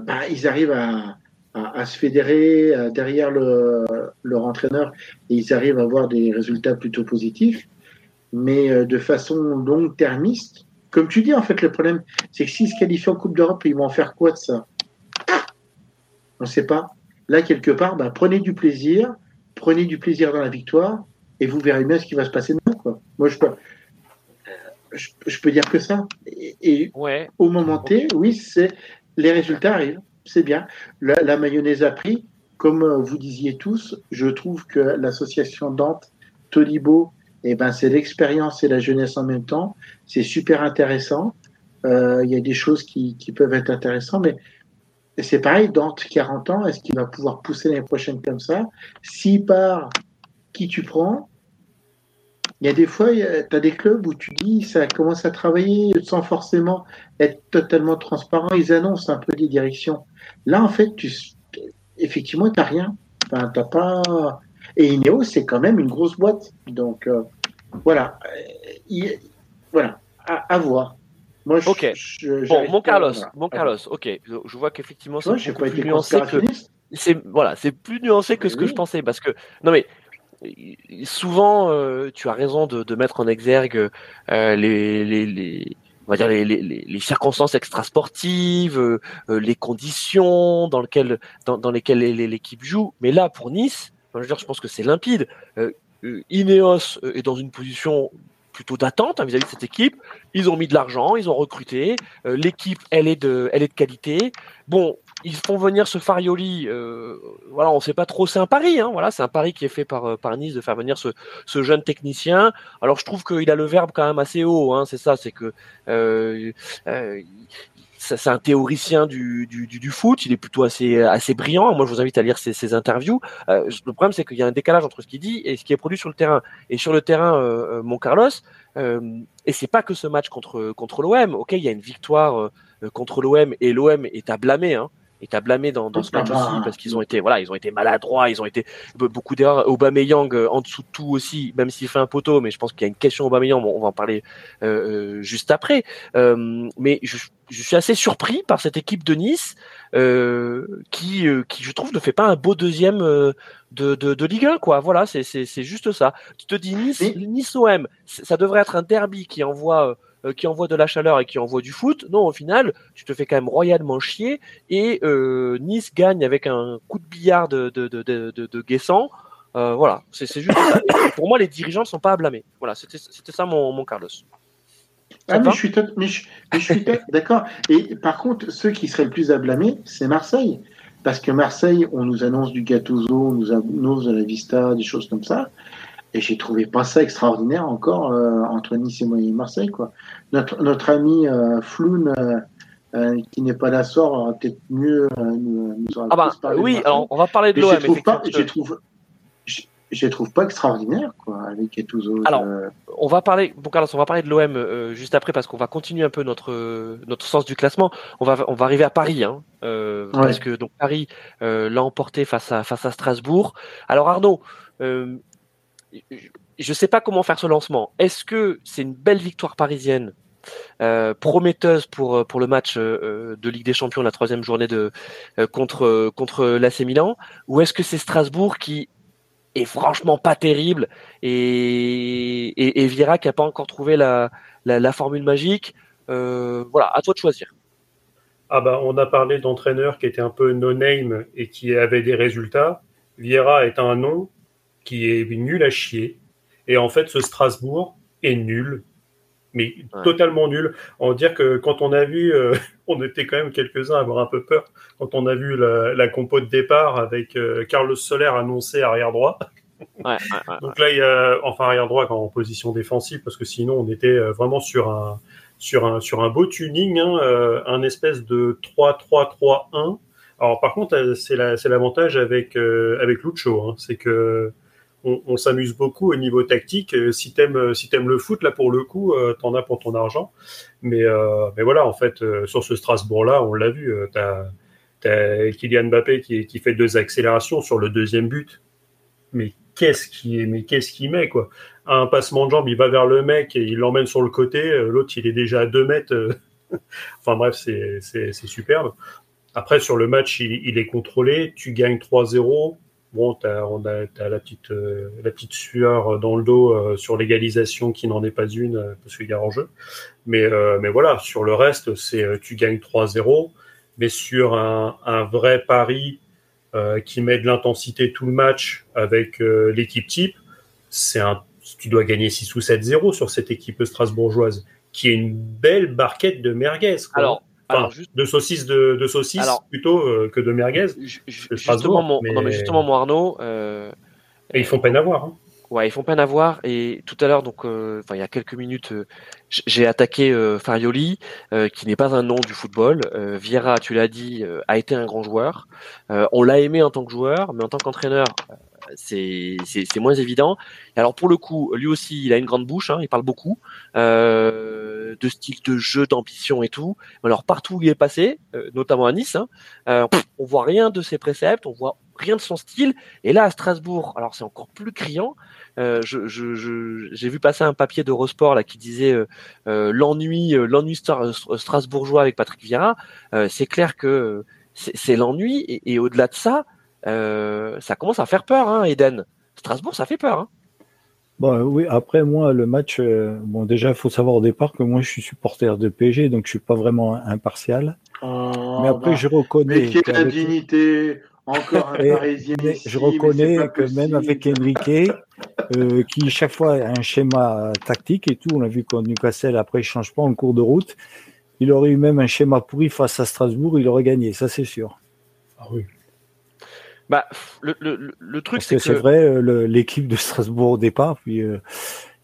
bah, ils arrivent à, à, à se fédérer derrière le, leur entraîneur et ils arrivent à avoir des résultats plutôt positifs. Mais de façon long-termiste, comme tu dis, en fait, le problème, c'est que s'ils se qualifient en Coupe d'Europe, ils vont en faire quoi de ça? On ne sait pas. Là, quelque part, bah, prenez du plaisir prenez du plaisir dans la victoire et vous verrez bien ce qui va se passer demain. Quoi. Moi, je peux, je, peux dire que ça. Et, au moment T, oui, c'est les résultats arrivent. C'est bien. La, mayonnaise a pris. Comme vous disiez tous, je trouve que l'association Dante, Tolibo, eh ben, c'est l'expérience et la jeunesse en même temps. C'est super intéressant. Euh, il y a des choses qui, qui peuvent être intéressantes, mais et c'est pareil, dans 40 ans, est-ce qu'il va pouvoir pousser l'année prochaine comme ça? S'il part, qui tu prends Il y a des fois, tu as des clubs où tu dis, ça commence à travailler sans forcément être totalement transparent. Ils annoncent un peu des directions. Là, en fait, tu, effectivement, tu n'as rien. Enfin, t'as pas... Et Ineos, c'est quand même une grosse boîte. Donc, euh, voilà. voilà, à voir ok. bon, mon Carlos, mon Carlos, ok. Je vois qu'effectivement, c'est plus nuancé que. C'est voilà, c'est plus nuancé que ce que je pensais parce que non mais souvent, tu as raison de, de, mettre en exergue les, les, les, on va dire les, les, les circonstances extrasportives, les conditions dans lesquelles dans, dans lesquelles l'équipe joue. Mais là, pour Nice, je, veux dire, je pense que c'est limpide. Ineos est dans une position plutôt d'attente hein, vis-à-vis de cette équipe. Ils ont mis de l'argent, ils ont recruté. Euh, l'équipe, elle est de, elle est de qualité. Bon, ils font venir ce Farioli. Euh, voilà, on sait pas trop. C'est un pari, hein, voilà, c'est un pari qui est fait par, euh, par Nice de faire venir ce, ce jeune technicien. Alors, je trouve qu'il a le verbe quand même assez haut. Hein, c'est ça, c'est que c'est un théoricien du, du, foot, il est plutôt assez, assez brillant. Moi, je vous invite à lire ses, ses interviews. Euh, le problème, c'est qu'il y a un décalage entre ce qu'il dit et ce qui est produit sur le terrain. Et sur le terrain, euh, euh mon Carlos, euh, et c'est pas que ce match contre, contre l'OM. Ok, il y a une victoire euh, contre l'OM et l'OM est à blâmer. Hein est à blâmer dans, dans ce match aussi parce qu'ils ont été voilà ils ont été maladroits ils ont été beaucoup d'erreurs Aubameyang en dessous de tout aussi même s'il fait un poteau mais je pense qu'il y a une question Aubameyang bon, on va en parler euh, juste après euh, mais je, je suis assez surpris par cette équipe de Nice euh, qui, euh, qui, je trouve, ne fait pas un beau deuxième euh, de, de, de, Ligue 1. Quoi. Voilà, c'est juste ça. Tu te dis Nice, Nice OM, ça devrait être un derby qui envoie qui envoie de la chaleur et qui envoie du foot. Non, au final, tu te fais quand même royalement chier et euh, Nice gagne avec un coup de billard de, de, de, de, de Guessant. Euh, voilà, c'est juste ça. pour moi, les dirigeants ne sont pas à blâmer. Voilà, c'était ça mon, mon Carlos. Ah, mais je suis, mais je, suis d'accord. Et par contre, ceux qui seraient le plus à blâmer, c'est Marseille. Parce que Marseille, on nous annonce du Gattuso, on nous annonce de la Vista, des choses comme ça. Et j'ai trouvé pas ça extraordinaire encore euh, entre Nice et Marseille. Quoi. Notre, notre ami euh, Floun, euh, euh, qui n'est pas là aura peut-être mieux nous, nous Ah bah, oui, alors on va parler de l'OM. Je trouve, je les trouve pas extraordinaires, quoi, avec Gattuso. Alors, on va parler, bon Carlos, on va parler de l'OM euh, juste après parce qu'on va continuer un peu notre notre sens du classement. On va on va arriver à Paris, hein, euh, parce que donc Paris euh, l'a emporté face à face à Strasbourg. Alors Arnaud, euh, je sais pas comment faire ce lancement. Est-ce que c'est une belle victoire parisienne? Euh, prometteuse pour pour le match euh, de Ligue des Champions la troisième journée de euh, contre contre l'AC Milan? Ou est-ce que c'est Strasbourg qui est franchement pas terrible et, et, qui a pas encore trouvé la, la, formule magique? Euh, voilà, à toi de choisir. Ah bah, on a parlé d'entraîneurs qui étaient un peu no-name et qui avaient des résultats. Vieira est un nom qui est nul à chier. Et en fait, ce Strasbourg est nul mais totalement nul. On va dire que quand on a vu, euh, on était quand même quelques-uns à avoir un peu peur quand on a vu la, la compo de départ avec euh, Carlos Soler annoncé arrière droit. Ouais, ouais, Donc là, il y a enfin arrière droit en position défensive parce que sinon on était euh, vraiment sur un sur un sur un beau tuning, hein, un espèce de 3-3-3-1. Alors par contre, c'est l'avantage avec avec Lucho, hein, c'est que on, s'amuse beaucoup au niveau tactique. Euh, si t'aimes euh, si t'aimes le foot là pour le coup, euh, t'en as pour ton argent. Mais voilà, en fait, sur ce Strasbourg là, on l'a vu. t'as as Kylian Mbappé qui, fait deux accélérations sur le deuxième but. Mais qu'est-ce qui mais qu'est-ce qu'il met quoi? Un passement de jambe, il va vers le mec et il l'emmène sur le côté. L'autre, il est déjà à deux mètres. enfin bref, c'est c'est superbe. Après, sur le match, il, il est contrôlé. Tu gagnes 3-0 bon, tu as, euh, la petite sueur dans le dos euh, sur l'égalisation qui n'en est pas une euh, parce qu'il y a en jeu. Mais, mais voilà, sur le reste, c'est tu gagnes 3-0, mais sur un, vrai pari qui met de l'intensité tout le match avec l'équipe type, c'est un, tu dois gagner 6 ou 7-0 sur cette équipe strasbourgeoise qui est une belle barquette de merguez. Alors, de saucisses de, de saucisses plutôt euh, que de merguez. Justement, mon, mais... Non, mais justement, mon Arnaud. Euh, et ils font peine à voir. Hein. Ouais, ils font peine à voir. Et tout à l'heure, donc, euh, il y a quelques minutes, j'ai attaqué Farioli, qui n'est pas un nom du football. Vieira, tu l'as dit, a été un grand joueur. on l'a aimé en tant que joueur, mais en tant qu'entraîneur, c'est moins évident. Alors pour le coup, lui aussi, il a une grande bouche, hein, il parle beaucoup euh, de style de jeu, d'ambition et tout. Alors partout où il est passé, euh, notamment à Nice, hein, euh, on voit rien de ses préceptes, on voit rien de son style. Et là à Strasbourg, alors c'est encore plus criant. Euh, j'ai je, je, vu passer un papier d'Eurosport là qui disait euh, euh, l'ennui, l'ennui strasbourgeois avec Patrick Vieira. c'est clair que c'est l'ennui et au-delà de ça, euh, ça commence à faire peur, hein, Eden. Strasbourg, ça fait peur. Hein. Bon, oui, après moi, le match, bon, déjà, il faut savoir au départ que moi, je suis supporter de PSG, donc je suis pas vraiment impartial. Oh, mais après, bah, je reconnais. Mais la dignité, encore un Parisien. je reconnais que même avec Enrique, euh, qui chaque fois a un schéma tactique et tout, on a vu qu'en Newcastle, après, il change pas en cours de route. Il aurait eu même un schéma pourri face à Strasbourg, il aurait gagné, ça c'est sûr. Ah oui. Bah, le, le, le truc, c'est que. C'est vrai, euh, l'équipe de Strasbourg au départ, puis euh,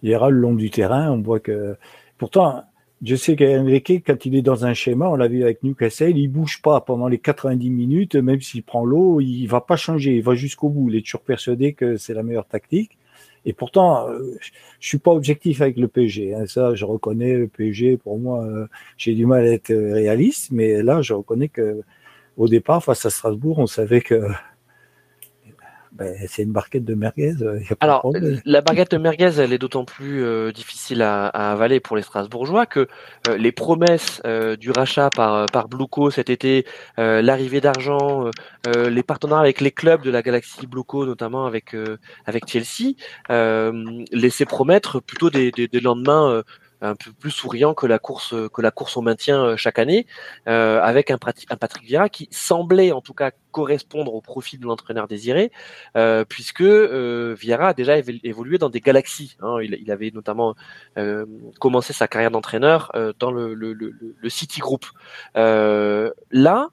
il ira le long du terrain, on voit que. Pourtant, je sais qu'Enrique, quand il est dans un schéma, on l'a vu avec Newcastle, il bouge pas pendant les 90 minutes, même s'il prend l'eau, il va pas changer, il va jusqu'au bout. Il est toujours persuadé que c'est la meilleure tactique. Et pourtant, euh, je suis pas objectif avec le PSG. Hein. Ça, je reconnais le PSG. Pour moi, euh, j'ai du mal à être réaliste, mais là, je reconnais que au départ, face à Strasbourg, on savait que ben, c'est une barquette de merguez. Euh, Alors, la barquette de merguez, elle est d'autant plus euh, difficile à, avaler pour les Strasbourgeois que euh, les promesses du rachat par, par Bluco cet été, l'arrivée d'argent, les partenariats avec les clubs de la galaxie Bluco, notamment avec, avec Chelsea, laissaient promettre plutôt des, des, des lendemains un peu plus souriant que la course que la course au maintien euh, chaque année, euh, avec un, un, Patrick Vieira qui semblait en tout cas correspondre au profil de l'entraîneur désiré, euh, puisque euh, Vieira a déjà évolué dans des galaxies. Hein. Il, il, avait notamment euh, commencé sa carrière d'entraîneur euh, dans le, le, le, le, City Group. là,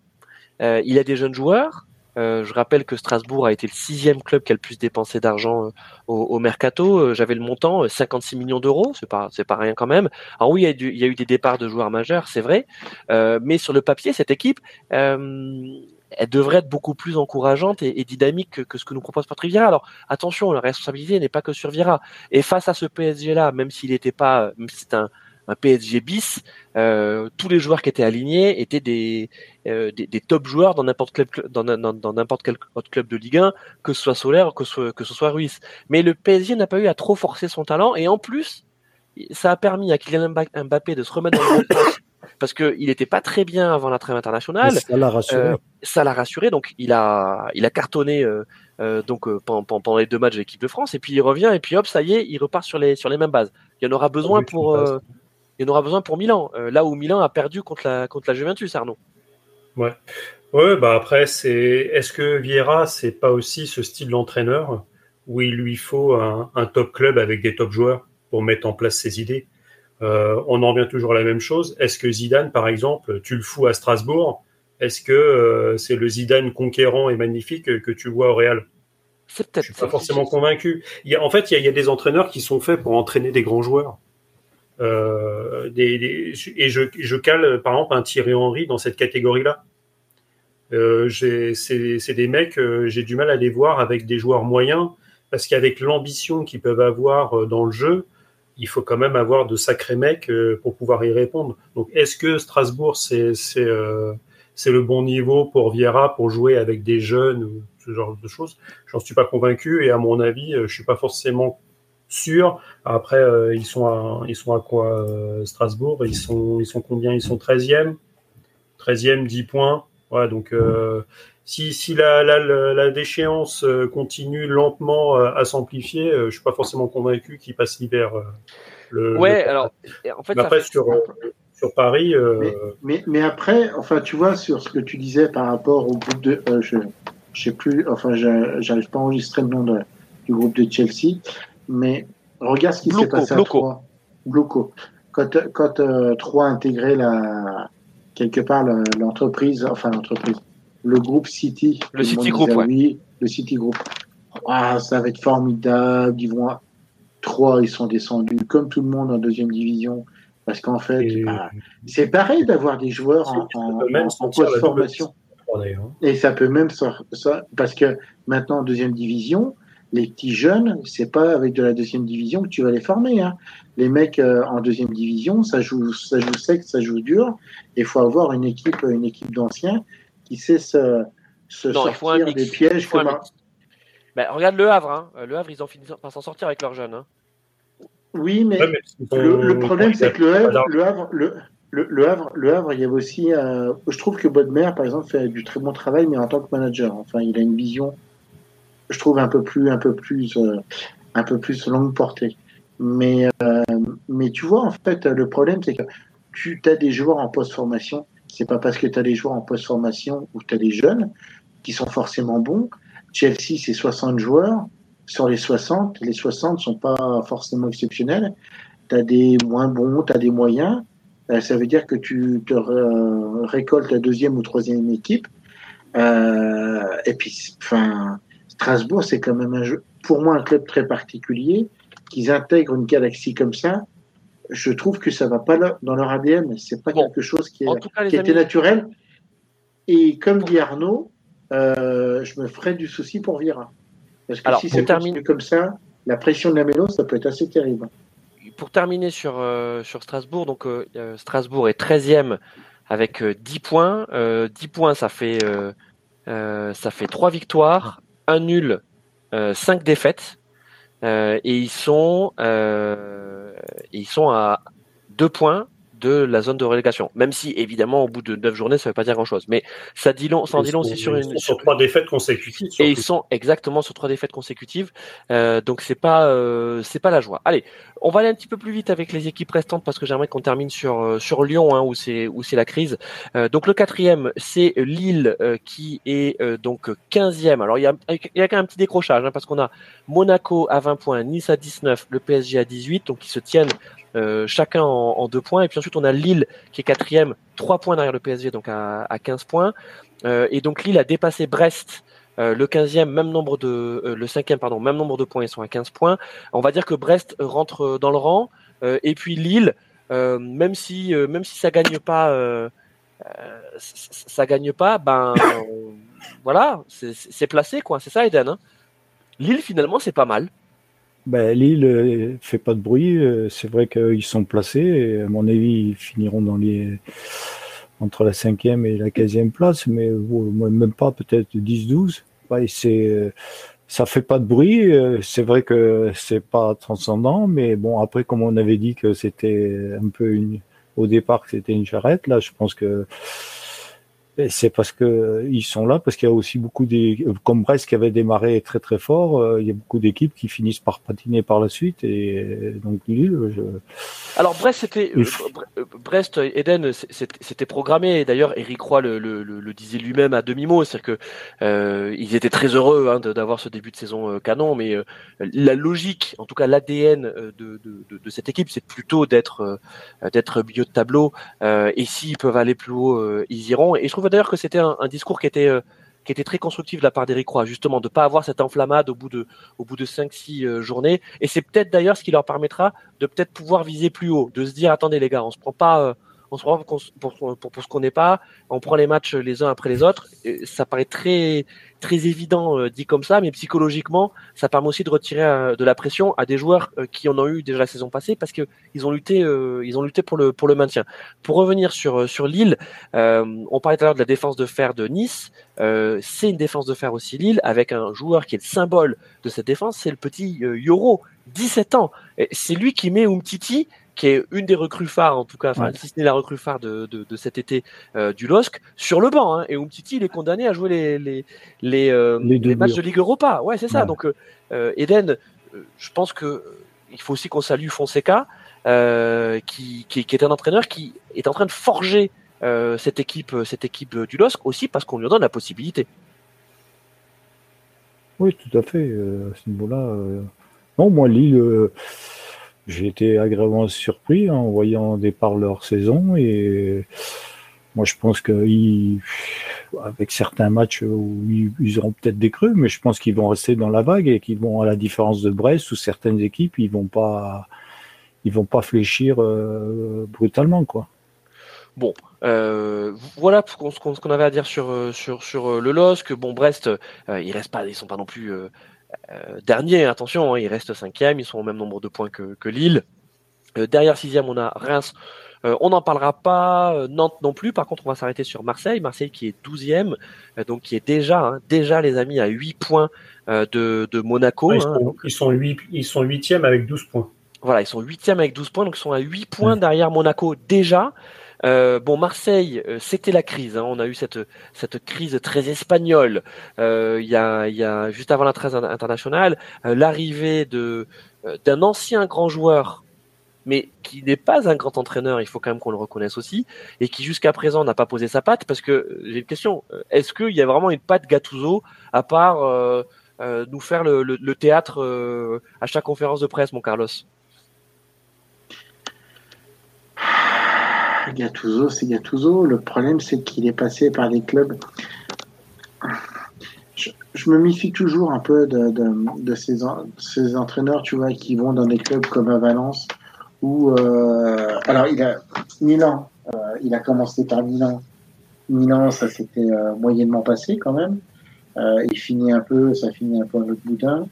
il a des jeunes joueurs. Euh, je rappelle que Strasbourg a été le sixième club qui a le plus d'argent euh, au, mercato. Euh, j'avais le montant, 56 millions d'euros, c'est pas c'est pas rien quand même. Alors oui, il y, a eu, des départs de joueurs majeurs, c'est vrai, mais sur le papier, cette équipe, elle devrait être beaucoup plus encourageante et, dynamique que, ce que nous propose Patrick. Alors attention, la responsabilité n'est pas que sur Vieira. Et face à ce PSG là, même s'il n'était pas, c'est un un PSG bis, euh, tous les joueurs qui étaient alignés étaient des, euh, des, des, top joueurs dans n'importe quel dans, dans, dans n'importe quel autre club de Ligue 1, que ce soit Solaire, que ce soit, que ce soit Ruiz. Mais le PSG n'a pas eu à trop forcer son talent et en plus, ça a permis à Kylian Mbappé de se remettre dans le parce qu'il n'était pas très bien avant la trêve internationale. ça l'a rassuré. Euh, ça l'a rassuré, donc il a, il a cartonné euh, euh donc pendant, pendant, les deux matchs de l'équipe de France, et puis il revient, et puis hop, ça y est, il repart sur les, sur les mêmes bases. Il y en aura besoin pour, il y en aura besoin pour Milan. Euh, là où Milan a perdu contre la, contre la Juventus, Arnaud. Ouais. Ouais, bah après, c'est est-ce que Vieira, c'est pas aussi ce style d'entraîneur où il lui faut un, top club avec des top joueurs pour mettre en place ses idées? Euh, On en revient toujours à la même chose. Est-ce que Zidane, par exemple, tu le fous à Strasbourg? Est-ce que euh, c'est le Zidane conquérant et magnifique que tu vois au Real? C'est peut-être. Je suis pas forcément convaincu. Il y a, en fait, il y, a, il y, a, des entraîneurs qui sont faits pour entraîner des grands joueurs. Euh, et je, cale par exemple un Thierry Henry dans cette catégorie-là. Euh, c'est des mecs, euh, j'ai du mal à les voir avec des joueurs moyens parce qu'avec l'ambition qu'ils peuvent avoir dans le jeu, il faut quand même avoir de sacrés mecs pour pouvoir y répondre. Donc, est-ce que Strasbourg, c'est le bon niveau pour Vieira pour jouer avec des jeunes ou ce genre de choses? J'en suis pas convaincu et à mon avis, je suis pas forcément sûr. Après, euh, ils sont à, ils sont à quoi euh, Strasbourg? Ils sont, ils sont combien? Ils sont 13e 13e, 10 points. Ouais, donc euh, si, si la, la, la, déchéance continue lentement à s'amplifier, je suis pas forcément convaincu qu'ils passent l'hiver. Le, ouais, alors en fait, après sur, sur Paris. Mais, mais, après, enfin, tu vois, sur ce que tu disais par rapport au groupe de, je, je sais plus, enfin, j'arrive pas à enregistrer le nom de, du groupe de Chelsea, mais regarde ce qui s'est passé à Troyes. Quand, quand euh, Troyes a intégré la, quelque part l'entreprise, enfin l'entreprise, le groupe City. Le City Group, oui, Le City Group. Ah, ça va être formidable. Ils vont, Troyes, ils sont descendus comme tout le monde en deuxième division. Parce qu'en fait, bah, c'est pareil d'avoir des joueurs en, en, en post-formation. Et ça peut même sortir, parce que maintenant en deuxième division, les petits jeunes, c'est pas avec de la deuxième division que tu vas les former. Hein. Les mecs euh, en deuxième division, ça joue, ça joue sec, ça joue dur. Il faut avoir une équipe, une équipe d'anciens qui sait se, se sortir des pièges. Ben, regarde le Havre. Hein. Le Havre, ils ont fini par s'en sortir avec leurs jeunes. Hein. Oui, mais, le, problème, c'est que le Havre, le Havre, le, Havre, le Havre, il y avait aussi. Euh, je trouve que Bodmer, par exemple, fait du très bon travail, mais en tant que manager. Enfin, il a une vision je trouve un peu plus, un peu plus, un peu plus longue portée. Mais, mais tu vois, en fait, le problème, c'est que tu as des joueurs en post-formation. C'est pas parce que tu as des joueurs en post-formation ou tu as des jeunes qui sont forcément bons. Chelsea, c'est 60 joueurs. Sur les 60, les 60 sont pas forcément exceptionnels. Tu as des moins bons, tu as des moyens. Euh, ça veut dire que tu te récoltes la deuxième ou troisième équipe. Euh, et puis, enfin, Strasbourg, c'est quand même un jeu, pour moi un club très particulier. Qu'ils intègrent une galaxie comme ça, je trouve que ça va pas dans leur ADN. C'est pas quelque chose qui, est, était naturel. Et comme dit Arnaud, euh, je me ferai du souci pour Vira. Parce que si ça termine comme ça, la pression de la mélo, ça peut être assez terrible. Pour terminer sur, euh, sur Strasbourg, donc euh, Strasbourg est 13e avec 10 points. 10 points, ça fait, ça fait 3 victoires, 1 nul, 5 défaites. et ils sont ils sont à deux points de la zone de relégation. Même si, évidemment, au bout de neuf journées, ça ne veut pas dire grand-chose. Mais ça dit long, ça en dit long aussi sur une. Sur trois défaites consécutives. Et ils sont exactement sur trois défaites consécutives. Euh, donc c'est pas, euh, c'est pas la joie. Allez, on va aller un petit peu plus vite avec les équipes restantes parce que j'aimerais qu'on termine sur euh, sur Lyon hein, où c'est où c'est la crise. Euh, donc le quatrième, c'est Lille qui est donc 15e. Alors il y a il y a quand même un petit décrochage hein, parce qu'on a Monaco à 20 points, Nice à 19, le PSG à 18, donc ils se tiennent euh, chacun en, deux points. Et puis ensuite, on a Lille qui est quatrième, trois points derrière le PSG, donc à, à 15 points. Euh, et donc Lille a dépassé Brest. Euh, le 15e, même nombre de, le 5e, pardon, même nombre de points, ils sont à 15 points. On va dire que Brest rentre dans le rang. et puis Lille, même si, même si ça gagne pas, ça gagne pas, ben, voilà, c'est placé, quoi. C'est ça, Eden. Hein. Lille, finalement, c'est pas mal. Ben, Lille euh, fait pas de bruit. Euh, c'est vrai qu'ils sont placés. À mon avis, ils finiront dans les entre la cinquième et la quinzième place, mais même pas peut-être 10-12. Ouais, c'est euh, ça fait pas de bruit. C'est vrai que c'est pas transcendant, mais bon après comme on avait dit que c'était un peu une au départ que c'était une charrette, là je pense que c'est parce que ils sont là, parce qu'il y a aussi beaucoup des, comme Brest qui avait démarré très très fort, euh, il y a beaucoup d'équipes qui finissent par patiner par la suite et donc Je... Alors Brest, c'était euh, Brest, Eden, c'était programmé. D'ailleurs, Eric Roy le, le, le, disait lui-même à demi mot, c'est-à-dire que euh, ils étaient très heureux hein, d'avoir ce début de saison canon, mais la logique, en tout cas l'ADN de, de, de, de, cette équipe, c'est plutôt d'être d'être milieu de tableau. et s'ils peuvent aller plus haut, ils iront. Et je trouve d'ailleurs que c'était un, discours qui était euh, qui était très constructif de la part d'Eric Roy, justement, de pas avoir cette enflammade au bout de, de 5-6 euh, journées. Et c'est peut-être d'ailleurs ce qui leur permettra de peut-être pouvoir viser plus haut, de se dire, attendez les gars, on se prend pas, euh, on se prend pour, pour, pour, ce qu'on n'est pas, on prend les matchs les uns après les autres. ça paraît très, très évident euh, dit comme ça, mais psychologiquement, ça permet aussi de retirer euh, de la pression à des joueurs euh, qui en ont eu déjà la saison passée parce que ils ont lutté, ils ont lutté pour le pour le maintien. Pour revenir sur sur Lille, on parlait tout à l'heure de la défense de fer de Nice. c'est une défense de fer aussi Lille avec un joueur qui est le symbole de cette défense, c'est le petit Yoro, 17 ans. C'est lui qui met Umtiti qui est une des recrues phares, en tout cas, enfin, si ce n'est la recrue phare de, de, de cet été euh, du LOSC, sur le banc. Hein, et Umtiti, il est condamné à jouer les, les, les, euh, les, matchs de Ligue Europa. Ouais, c'est ça. Donc, euh, Eden, je pense que il faut aussi qu'on salue Fonseca, qui, qui, qui, est un entraîneur qui est en train de forger cette équipe, cette équipe du LOSC aussi parce qu'on lui en donne la possibilité. Oui, tout à fait. à ce niveau-là. Non, moi, Lille j'ai été agréablement surpris en voyant départ leur saison et moi je pense que avec certains matchs où ils, auront peut-être des creux, mais je pense qu'ils vont rester dans la vague et qu'ils vont à la différence de Brest ou certaines équipes, ils vont pas ils vont pas fléchir euh, brutalement quoi. Bon, euh, voilà ce qu'on avait à dire sur sur sur le LOSC. Bon, Brest, euh, ils restent pas, ils sont pas non plus euh, dernier, attention, hein, ils restent cinquième, ils sont au même nombre de points que, Lille. Euh, derrière sixième, on a Reims. Euh, on n'en parlera pas, Nantes non plus. Par contre, on va s'arrêter sur Marseille. Marseille qui est douzième, donc qui est déjà, hein, déjà les amis à 8 points de, Monaco. ils, hein. sont, ils, sont 8, ils sont huitièmes avec 12 points. Voilà, ils sont huitièmes avec 12 points, donc ils sont à 8 points derrière Monaco déjà. Bon, Marseille, c'était la crise. Hein. On a eu cette cette crise très espagnole. Il y a, y a juste avant la trêve internationale, l'arrivée de d'un ancien grand joueur mais qui n'est pas un grand entraîneur, il faut quand même qu'on le reconnaisse aussi, et qui jusqu'à présent n'a pas posé sa patte, parce que euh, j'ai une question, euh, est-ce qu'il y a vraiment une patte Gattuso, à part euh, nous faire le, théâtre à chaque conférence de presse, mon Carlos? Gattuso, c'est Gattuso. Le problème, c'est qu'il est passé par des clubs. Je, me méfie toujours un peu de, ces, entraîneurs, tu vois, qui vont dans des clubs comme à Valence, euh, alors il a Milan, euh, il a commencé par Milan. Milan, ça s'était euh, moyennement passé quand même. il finit un peu, ça finit un peu autre boudin.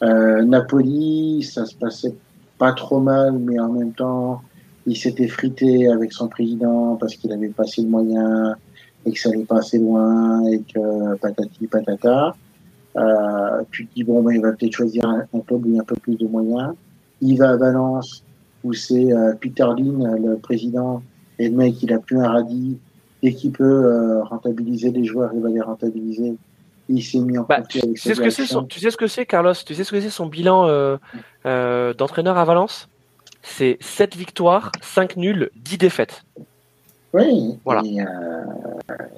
Napoli, ça se passait pas trop mal, mais en même temps, il s'était frité avec son président parce qu'il avait pas assez de moyens et que ça allait pas assez loin et que patati patata. Euh, tu te dis bon, ben, il va peut-être choisir un, un club où il y a un peu plus de moyens. Il va à Valence, où c'est euh, Peter Lynn, le président, et le mec, il a plus un radis, et qui peut euh, rentabiliser les joueurs, il va les rentabiliser. Il s'est mis en bah, tu, sais ce que c'est tu sais ce que c'est, Carlos? Tu sais ce que c'est son bilan d'entraîneur à Valence? C'est 7 victoires, 5 nuls, 10 défaites. Oui, voilà.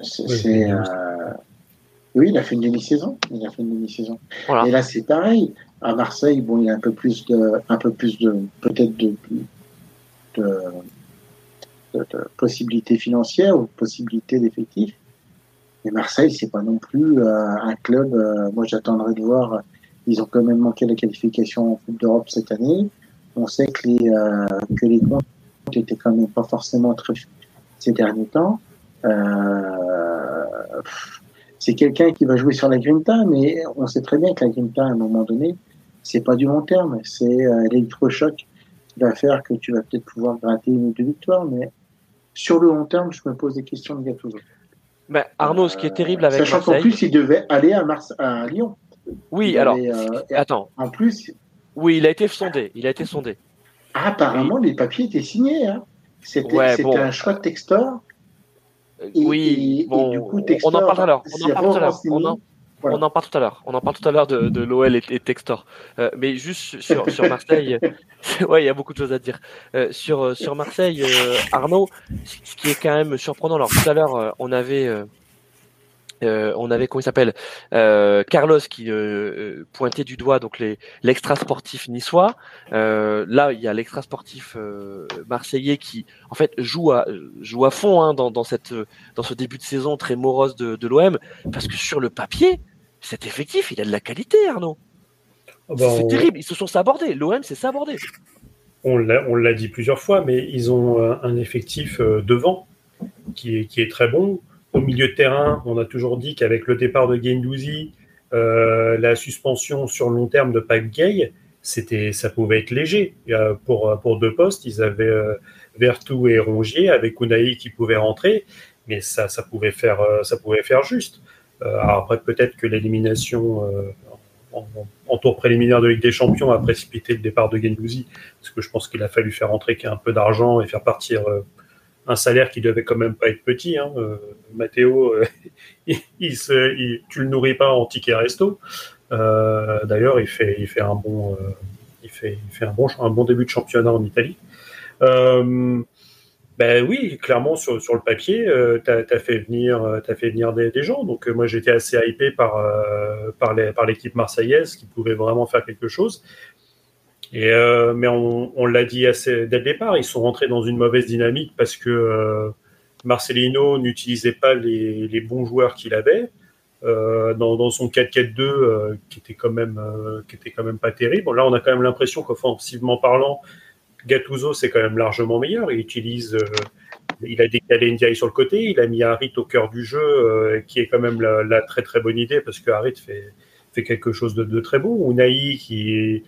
c'est, oui, il a fait une demi-saison. Il a fait une demi-saison. Et là, c'est pareil à Marseille, bon, il y a un peu plus de, un peu plus de, peut-être de, de, de, possibilités financières ou possibilités d'effectifs. Mais Marseille, c'est pas non plus euh, un club. Euh, moi, j'attendrai de voir. Ils ont quand même manqué la qualification en Coupe d'Europe cette année. On sait que les euh, que les comptes étaient quand même pas forcément très ces derniers temps. c'est quelqu'un qui va jouer sur la Grinta, mais on sait très bien que la Grinta, à un moment donné, c'est pas du long terme, c'est euh, l'électrochoc qui va faire que tu vas peut-être pouvoir gratter une ou deux victoires, mais sur le long terme, je me pose des questions de Gattuso. Ben, Arnaud, ce qui est terrible avec Sachant qu'en plus, il devait aller à, Mars à Lyon. Oui, alors, euh, attends. En plus. Oui, il a été sondé. Il a été sondé. Ah, apparemment, les papiers étaient signés. Hein. C'était un choix de Textor. oui, bon, on en parle alors. On en parle tout à l'heure. On en parle tout à l'heure. On en parle tout à l'heure de, de l'OL et, Textor. Euh, mais juste sur, sur Marseille, ouais, il y a beaucoup de choses à dire. Euh, sur, euh, sur Marseille, euh, Arnaud, ce qui est quand même surprenant. Alors tout à l'heure, euh, on avait euh, on avait comment il s'appelle euh, Carlos qui euh, pointait du doigt donc les l'extra sportif niçois. là, il y a l'extra sportif marseillais qui en fait joue à joue à fond hein, dans, dans cette dans ce début de saison très morose de, de l'OM parce que sur le papier, cet effectif, il a de la qualité, Arnaud. Ah bah, c'est terrible, ils se sont sabordés. L'OM s'est sabordé. On l'a dit plusieurs fois, mais ils ont un effectif devant qui est, qui est très bon. Au milieu de terrain, on a toujours dit qu'avec le départ de Gendouzi, euh, la suspension sur long terme de Pac Gay, c'était, ça pouvait être léger. Pour, pour deux postes, ils avaient euh, Vertou et Rongier avec Unai qui pouvait rentrer, mais ça, ça, pouvait, faire, euh, ça pouvait faire juste. Euh, après, peut-être que l'élimination en, en, tour préliminaire de Ligue des Champions a précipité le départ de Gendouzi, parce que je pense qu'il a fallu faire entrer un peu d'argent et faire partir un salaire qui devait quand même pas être petit. Hein. Euh, Matteo, euh, il, tu le nourris pas en ticket resto. Euh, d'ailleurs, il fait, un bon, fait, il fait un bon, début de championnat en Italie. ben oui, clairement sur, sur le papier, tu as, fait venir, as fait venir des, gens. Donc moi j'étais assez hypé par par l'équipe marseillaise qui pouvait vraiment faire quelque chose. Euh, mais on, l'a dit dès le départ, ils sont rentrés dans une mauvaise dynamique parce que euh, Marcelino n'utilisait pas les, bons joueurs qu'il avait. Euh, dans, son 4-4-2 euh, qui était quand même qui était quand même pas terrible. Là, on a quand même l'impression qu'offensivement parlant, Gattuso c'est quand même largement meilleur. Il utilise, il a décalé Ndiaye sur le côté, il a mis Harit au cœur du jeu, qui est quand même la, très très bonne idée parce que Harit fait fait quelque chose de, de très beau. Unai qui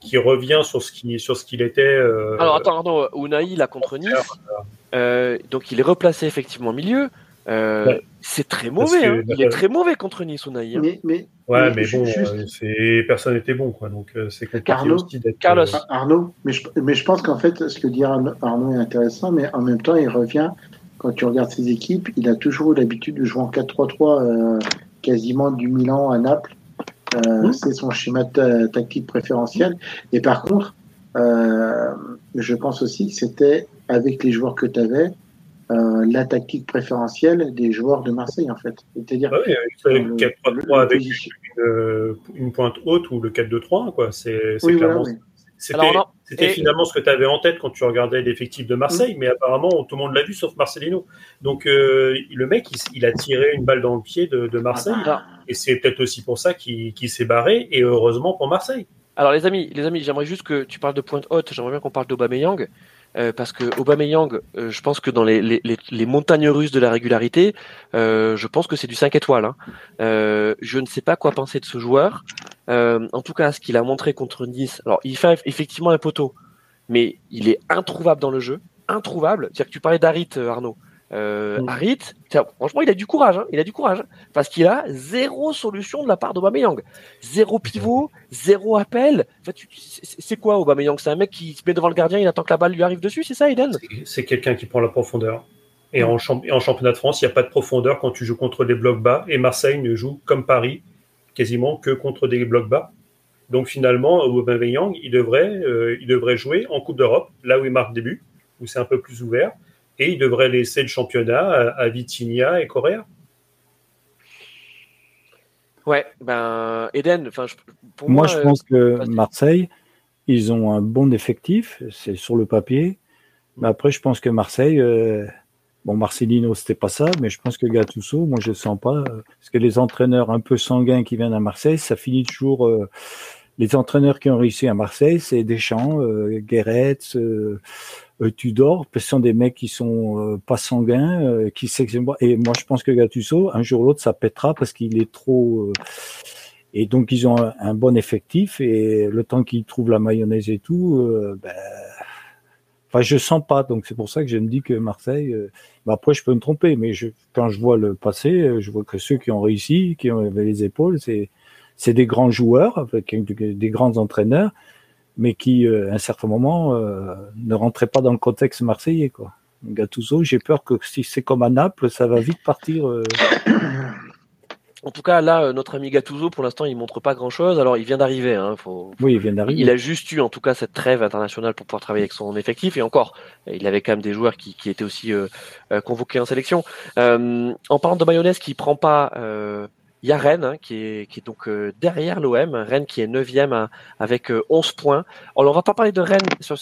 qui revient sur ce qui sur ce qu'il était. Euh, Alors attends, attends, Unai là contre Nice, euh, donc il est replacé effectivement au milieu. c'est très mauvais. Hein. Il est très mauvais contre Nice, Unai. Hein. Mais, mais, ouais, mais, bon, c'est personne n'était bon, quoi. Donc c'est compliqué Arnaud, Carlos. Arnaud, mais je, mais je pense qu'en fait, ce que dit Arnaud est intéressant, mais en même temps, il revient. Quand tu regardes ses équipes, il a toujours eu l'habitude de jouer en 4-3-3, quasiment du Milan à Naples. Mmh. C'est son schéma tactique préférentiel. Et par contre, euh, je pense aussi que c'était avec les joueurs que tu avais, euh, la tactique préférentielle des joueurs de Marseille, en fait. C'est-à-dire. Ah oui, le 4-3-3 avec une, une, pointe haute ou le 4-2-3, quoi. C'est oui, clairement. Voilà, C'était finalement ce que tu avais en tête quand tu regardais l'effectif de Marseille, mmh. mais apparemment tout le monde l'a vu sauf Marcelino. Donc euh, le mec, il, a tiré une balle dans le pied de, de Marseille, ah bah. et c'est peut-être aussi pour ça qu'il s'est barré, et heureusement pour Marseille. Alors les amis, les amis, j'aimerais juste que tu parles de pointe haute. J'aimerais bien qu'on parle d'Aubameyang. Euh, parce que Aubameyang, euh, je pense que dans les, montagnes russes de la régularité, euh, je pense que c'est du 5 étoiles. Hein. Euh, je ne sais pas quoi penser de ce joueur. En tout cas, ce qu'il a montré contre Nice, alors il fait effectivement un poteau, mais il est introuvable dans le jeu, introuvable. C'est-à-dire que tu parlais d'Arit, Arnaud. Euh, mm. Harit, franchement, il a du courage. Hein, il a du courage parce qu'il a zéro solution de la part d'Aubameyang. Zéro pivot, zéro appel. c'est quoi Aubameyang? C'est un mec qui se met devant le gardien, il attend que la balle lui arrive dessus, c'est ça, Eden? C'est quelqu'un qui prend la profondeur. Et, en, en, championnat de France, il n'y a pas de profondeur quand tu joues contre des blocs bas. Et Marseille ne joue comme Paris, quasiment que contre des blocs bas. Donc finalement, Aubameyang, il devrait, euh, il devrait jouer en Coupe d'Europe, là où il marque début, où c'est un peu plus ouvert et il devrait laisser le championnat à, Vitinia et Correa. Ouais, ben Eden, enfin, pour moi, je pense que Marseille, ils ont un bon effectif, c'est sur le papier. Mais après, je pense que Marseille, euh, bon, Marcelino, c'était pas ça, mais je pense que Gattuso, moi, je le sens pas, parce que les entraîneurs un peu sanguins qui viennent à Marseille, ça finit toujours. Euh, les entraîneurs qui ont réussi à Marseille, c'est Deschamps, euh, Guéret, euh, euh, Tudor, ce sont des mecs qui sont euh, pas sanguins, euh, qui et moi je pense que Gattuso, un jour ou l'autre, ça pètera parce qu'il est trop. et donc ils ont un, bon effectif et le temps qu'ils trouvent la mayonnaise et tout, ben, enfin je sens pas. Donc c'est pour ça que je me dis que Marseille. Ben, après je peux me tromper, mais quand je vois le passé, je vois que ceux qui ont réussi, qui ont les épaules, c'est c'est des grands joueurs avec des grands entraîneurs mais qui, euh, à un certain moment, euh, ne rentrait pas dans le contexte marseillais. Quoi. Gattuso, j'ai peur que si c'est comme à Naples, ça va vite partir. Euh. En tout cas, là, notre ami Gattuso, pour l'instant, il montre pas grand-chose. Alors, il vient d'arriver. Hein, faut... Oui, il vient d'arriver. Il a juste eu, en tout cas, cette trêve internationale pour pouvoir travailler avec son effectif. Et encore, il avait quand même des joueurs qui, qui étaient aussi convoqués en sélection. en parlant de mayonnaise qui prend pas il y a Rennes hein, qui, est, qui est donc euh, derrière l'OM, Rennes qui est 9e hein, avec 11 euh, points. Alors on va pas parler de Rennes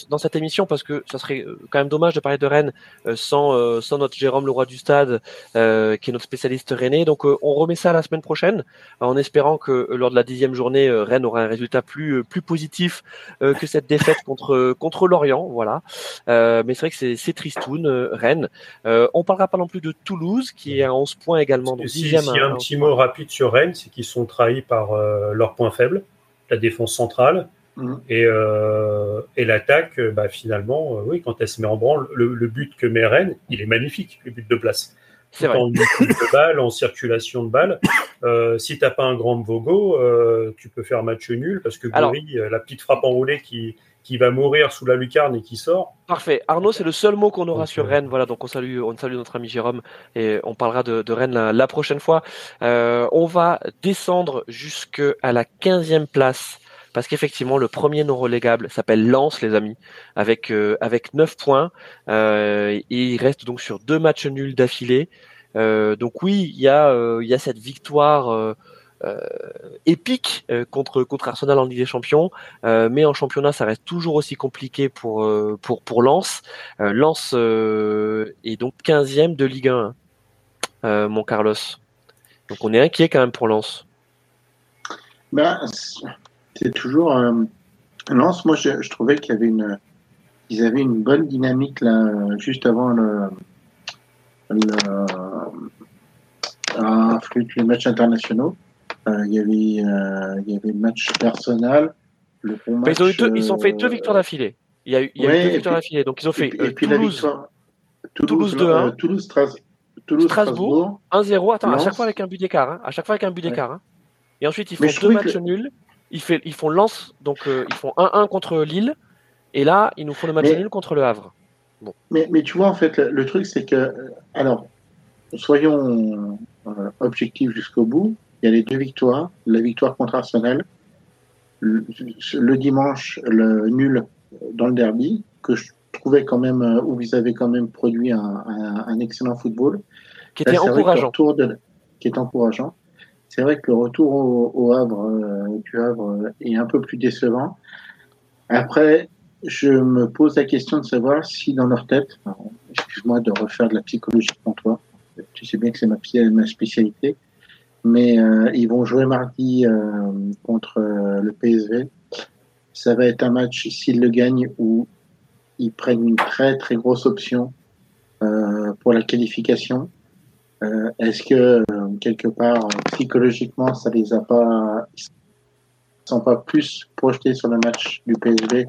dans cette émission parce que ça serait euh, quand même dommage de parler de Rennes sans, sans notre Jérôme Leroy du Stade qui est notre spécialiste rennais. Donc on remet ça la semaine prochaine en espérant que lors de la dixième journée, Rennes aura un résultat plus, plus positif que cette défaite contre, contre Lorient. Voilà. mais c'est vrai que c'est tristoun, Rennes. on parlera pas non plus de Toulouse qui est à 11 points également. Donc si, dixième, si un petit mot rapide sur Rennes, c'est qu'ils sont trahis par euh, leur point faible, la défense centrale. Mm. Et, euh, et l'attaque, euh, bah, finalement, oui, quand elle se met en branle, le, but que met Rennes, il est magnifique, le but de place. C'est vrai. En de balle, en circulation de balle. si t'as pas un grand Vogo, tu peux faire match nul parce que Gori, la petite frappe enroulée qui, qui va mourir sous la lucarne et qui sort. Parfait. Arnaud, c'est le seul mot qu'on aura sur Rennes. Voilà, donc on salue, on salue notre ami Jérôme et on parlera de, Rennes la, prochaine fois. Euh, on va descendre jusqu'à la 15e place parce qu'effectivement le premier non relégable s'appelle Lens les amis avec euh, avec 9 points euh, et il reste donc sur deux matchs nuls d'affilée donc oui il y a il y a cette victoire euh, épique euh, contre contre Arsenal en Ligue des Champions, euh, mais en championnat ça reste toujours aussi compliqué pour pour pour Lens. Lens est donc 15e de Ligue 1, mon Carlos. Donc on est inquiet quand même pour Lens. Ben, c'est toujours Lens. Moi, je, trouvais qu'il avait une, ils avaient une bonne dynamique là, juste avant le, le, ah, internationaux. Euh, il y avait euh, il y avait le match personnel. Le ils, ont ils ont fait deux victoires d'affilée. Il y a eu, il y a eu deux victoires d'affilée. Donc ils ont fait et, puis, Toulouse, la victoire, Toulouse, 2-1. Toulouse, Strasbourg, 1-0. Attends, à chaque fois avec un but d'écart. Hein. À chaque fois avec un but d'écart. Hein. Et ensuite, ils font deux matchs nuls. Ils, fait, ils font lance, donc euh, ils font 1-1 contre Lille. Et là, ils nous font le match nul contre le Havre. Bon. Mais, mais, tu vois, en fait, le, truc, c'est que. Alors, soyons euh, objectifs jusqu'au bout. Il y a les deux victoires. La victoire contre Arsenal. Le, le dimanche, le nul dans le derby, que je trouvais quand même, euh, où ils avaient quand même produit un, un, excellent football. Qui était encourageant. qui est encourageant. C'est vrai que le retour au, Havre, euh, du Havre euh, est un peu plus décevant. Après, je me pose la question de savoir si dans leur tête, excuse-moi de refaire de la psychologie pour toi, tu sais bien que c'est ma, ma, spécialité, mais ils vont jouer mardi contre le PSV. Ça va être un match, s'ils le gagnent, où ils prennent une très très grosse option euh, pour la qualification. Euh, Est-ce que euh, quelque part psychologiquement ça les a pas, ils sont pas plus projetés sur le match du PSV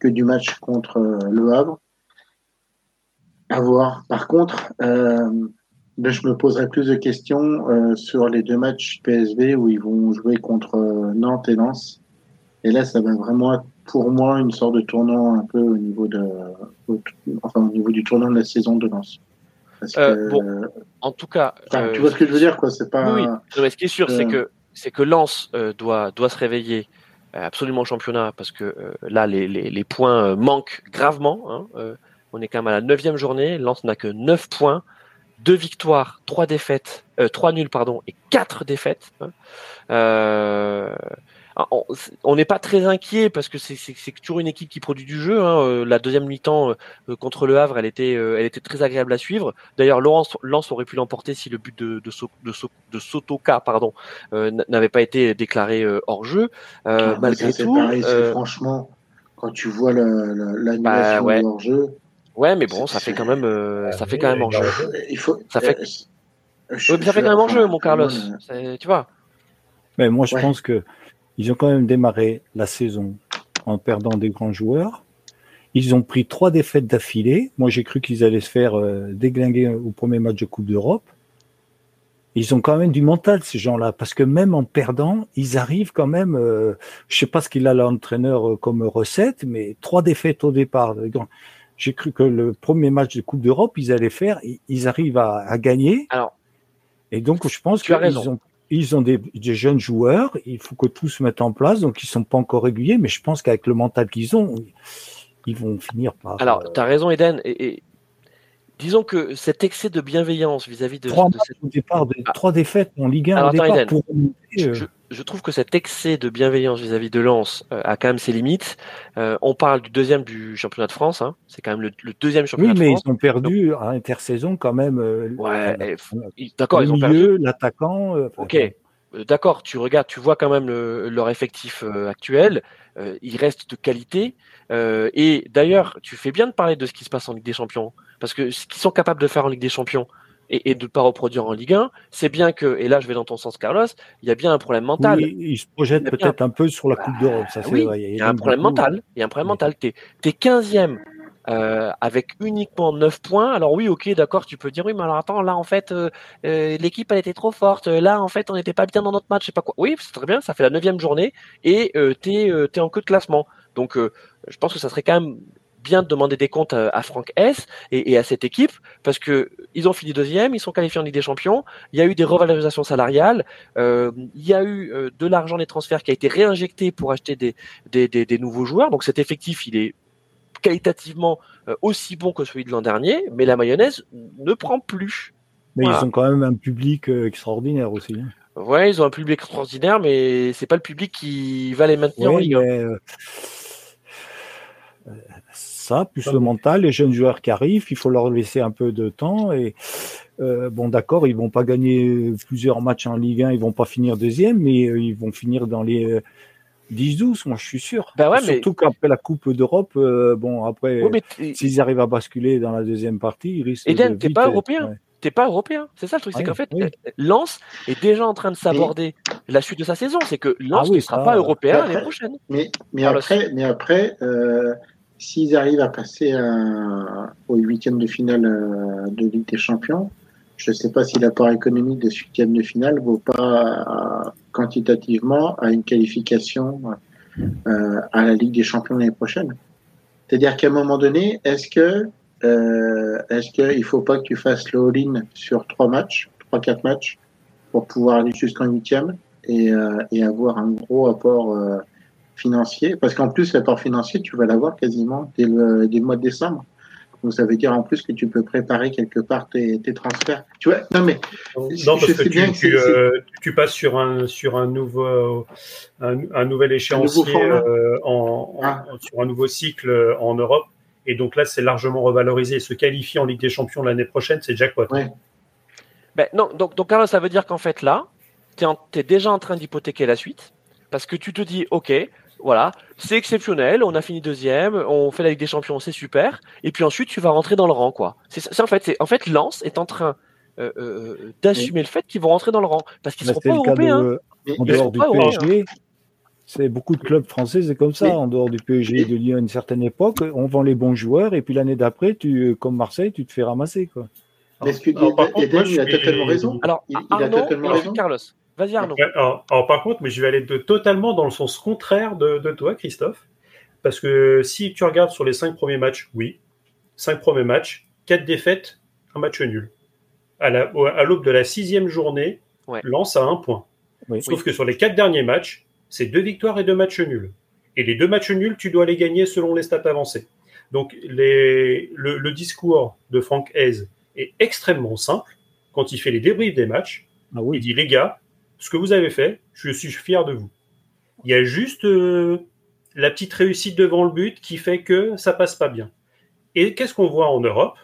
que du match contre euh, le Havre? À voir. Par contre, euh, je me poserai plus de questions euh, sur les deux matchs PSV où ils vont jouer contre Nantes et Lens. Et là, ça va vraiment être pour moi une sorte de tournant un peu au niveau de, enfin au niveau du tournant de la saison de Lens. Euh, bon, en tout cas, tu vois ce que je veux dire, quoi. C'est pas. Oui, mais ce qui est sûr, c'est que c'est que Lens euh, doit doit se réveiller euh, absolument au championnat parce que là les, les, les, points manquent gravement. Hein, on est quand même à la neuvième journée. Lens n'a que 9 points, deux victoires, trois défaites, trois nuls pardon et quatre défaites. Hein. Ah, on n'est pas très inquiet parce que c'est toujours une équipe qui produit du jeu. Hein. Euh, la deuxième mi-temps euh, contre le Havre, elle était, euh, elle était très agréable à suivre. D'ailleurs, Laurence Lance aurait pu l'emporter si le but de, de, de, de Sotoka pardon, n'avait pas été déclaré hors jeu. Ah, malgré tout, franchement, quand tu vois l'annulation bah, ouais. hors jeu. Ouais, mais bon, ça fait quand même, ça fait quand même hors jeu. Il faut, ça fait, ça fait quand même hors jeu, mon Carlos. Tu vois. Mais moi, je pense que ils ont quand même démarré la saison en perdant des grands joueurs. Ils ont pris trois défaites d'affilée. Moi, j'ai cru qu'ils allaient se faire euh, déglinguer au premier match de Coupe d'Europe. Ils ont quand même du mental, ces gens-là, parce que même en perdant, ils arrivent quand même. Euh, je sais pas ce qu'il a l'entraîneur euh, comme recette, mais trois défaites au départ. J'ai cru que le premier match de Coupe d'Europe, ils allaient faire. Ils arrivent à, à gagner. Alors, et donc, je pense qu'ils ont ils ont des, jeunes joueurs, il faut que tout se mette en place, donc ils sont pas encore réguliers, mais je pense qu'avec le mental qu'ils ont, ils vont finir par. Alors, euh, tu as raison, Eden, et, disons que cet excès de bienveillance vis-à-vis de. Trois, au départ, ah. trois défaites en Ligue 1 au départ pour je trouve que cet excès de bienveillance vis-à-vis de Lens euh, a quand même ses limites. Euh, on parle du deuxième du championnat de France, hein. c'est quand même le, deuxième championnat de France. Oui, mais ils ont perdu à intersaison quand même. Euh, ouais, d'accord, ils ont perdu. L'attaquant. ok, d'accord, tu regardes, tu vois quand même leur effectif actuel. il reste de qualité. et d'ailleurs, tu fais bien de parler de ce qui se passe en Ligue des Champions, parce que ce qu'ils sont capables de faire en Ligue des Champions, et, de ne pas reproduire en Ligue 1, c'est bien que, et là je vais dans ton sens Carlos, il y a bien un problème mental. Oui, il se projette peut-être un... peu sur la Coupe d'Europe, ça bah oui, Il y a, un problème mental, il y a un problème mental. Tu es, 15e euh, avec uniquement 9 points. Alors oui, ok, d'accord, tu peux dire oui, mais alors attends, là en fait, euh, euh, l'équipe elle était trop forte. Là en fait, on n'était pas bien dans notre match, je sais pas quoi. Oui, c'est très bien, ça fait la neuvième journée et tu es, en queue de classement. Donc je pense que ça serait quand même bien de demander des comptes à, Franck S et, à cette équipe parce que ils ont fini deuxième, ils sont qualifiés en Ligue des Champions. Il y a eu des revalorisations salariales, euh, il y a eu euh, de l'argent des transferts qui a été réinjecté pour acheter des, des, des, nouveaux joueurs. Donc cet effectif, il est qualitativement euh, aussi bon que celui de l'an dernier, mais la mayonnaise ne prend plus. Mais ils ont quand même un public extraordinaire aussi. Hein. Ouais, ils ont un public extraordinaire, mais c'est pas le public qui va les maintenir en Ligue 1 ça, plus le mental, les jeunes joueurs qui arrivent, il faut leur laisser un peu de temps. Et euh, bon, d'accord, ils vont pas gagner plusieurs matchs en Ligue 1, ils vont pas finir deuxième, mais euh, ils vont finir dans les 10-12, euh, moi je suis sûr. Ben Surtout qu'après la Coupe d'Europe, bon, après, s'ils arrivent à basculer dans la deuxième partie, ils risquent Eden, t'es pas européen T'es pas européen, c'est ça le truc, c'est qu'en fait, Lens est déjà en train de s'aborder la suite de sa saison, c'est que Lens ah ne sera pas européen l'année prochaine. Mais, mais après, mais après s'ils arrivent à passer au huitième de finale euh, de Ligue des Champions, je ne sais pas si l'apport économique des huitièmes de finale vaut pas quantitativement à une qualification euh, à la Ligue des Champions l'année prochaine. C'est-à-dire qu'à un moment donné, est-ce que euh, est-ce qu'il faut pas que tu fasses le all-in sur trois matchs, trois quatre matchs, pour pouvoir aller jusqu'en huitième et, euh, et avoir un gros apport euh, financier Parce qu'en plus, l'apport financier, tu vas l'avoir quasiment dès le, dès le mois de décembre. Donc ça veut dire en plus que tu peux préparer quelque part tes, tes transferts. Tu vois, non mais non parce que, tu, tu, euh, tu, passes sur un sur un nouveau un, un nouvel échéancier euh, en, ah. en, sur un nouveau cycle en Europe et donc là c'est largement revalorisé. Se qualifier en Ligue des Champions l'année prochaine, c'est jackpot. Ouais. Ben, non, donc donc alors ça veut dire qu'en fait là, tu es, es, déjà en train d'hypothéquer la suite parce que tu te dis ok voilà, c'est exceptionnel, on a fini deuxième, on fait la Ligue des Champions, c'est super, et puis ensuite tu vas rentrer dans le rang, quoi. C'est en fait, en fait Lens est en train euh, euh, d'assumer le fait qu'ils vont rentrer dans le rang parce qu'ils ne bah, seront pas européens. En dehors du PSG, c'est beaucoup de clubs français, c'est comme ça. En dehors du PSG et de Lyon à une certaine époque, on vend les bons joueurs et puis l'année d'après, tu, comme Marseille, tu te fais ramasser, quoi. Est-ce que Eden, il a totalement raison Alors, il, a totalement raison. Carlos. Vas-y Arnaud. Alors, par contre, mais je vais aller de, totalement dans le sens contraire de, de, toi, Christophe. Parce que si tu regardes sur les cinq premiers matchs, oui, cinq premiers matchs, quatre défaites, un match nul. À l'aube de la sixième journée, ouais. Lance à un point. Oui. Sauf que sur les quatre derniers matchs, c'est deux victoires et deux matchs nuls. Et les deux matchs nuls, tu dois les gagner selon les stats avancées. Donc les, le, le, discours de Frank Hayes est extrêmement simple. Quand il fait les débriefs des matchs, ah oui. il dit les gars, ce que vous avez fait, je suis fier de vous. Il y a juste euh, la petite réussite devant le but qui fait que ça passe pas bien. Et qu'est-ce qu'on voit en Europe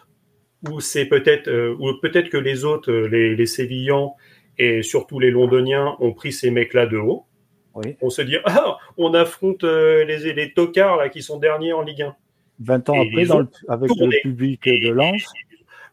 où c'est peut-être euh, ou peut-être que les autres, euh, les, les Sévillans et surtout les Londoniens ont pris ces mecs-là de haut. Oui. On se dit ah, on affronte euh, les, les tocards là qui sont derniers en Ligue 1. 20 ans et après, dans le, avec le public de Lens,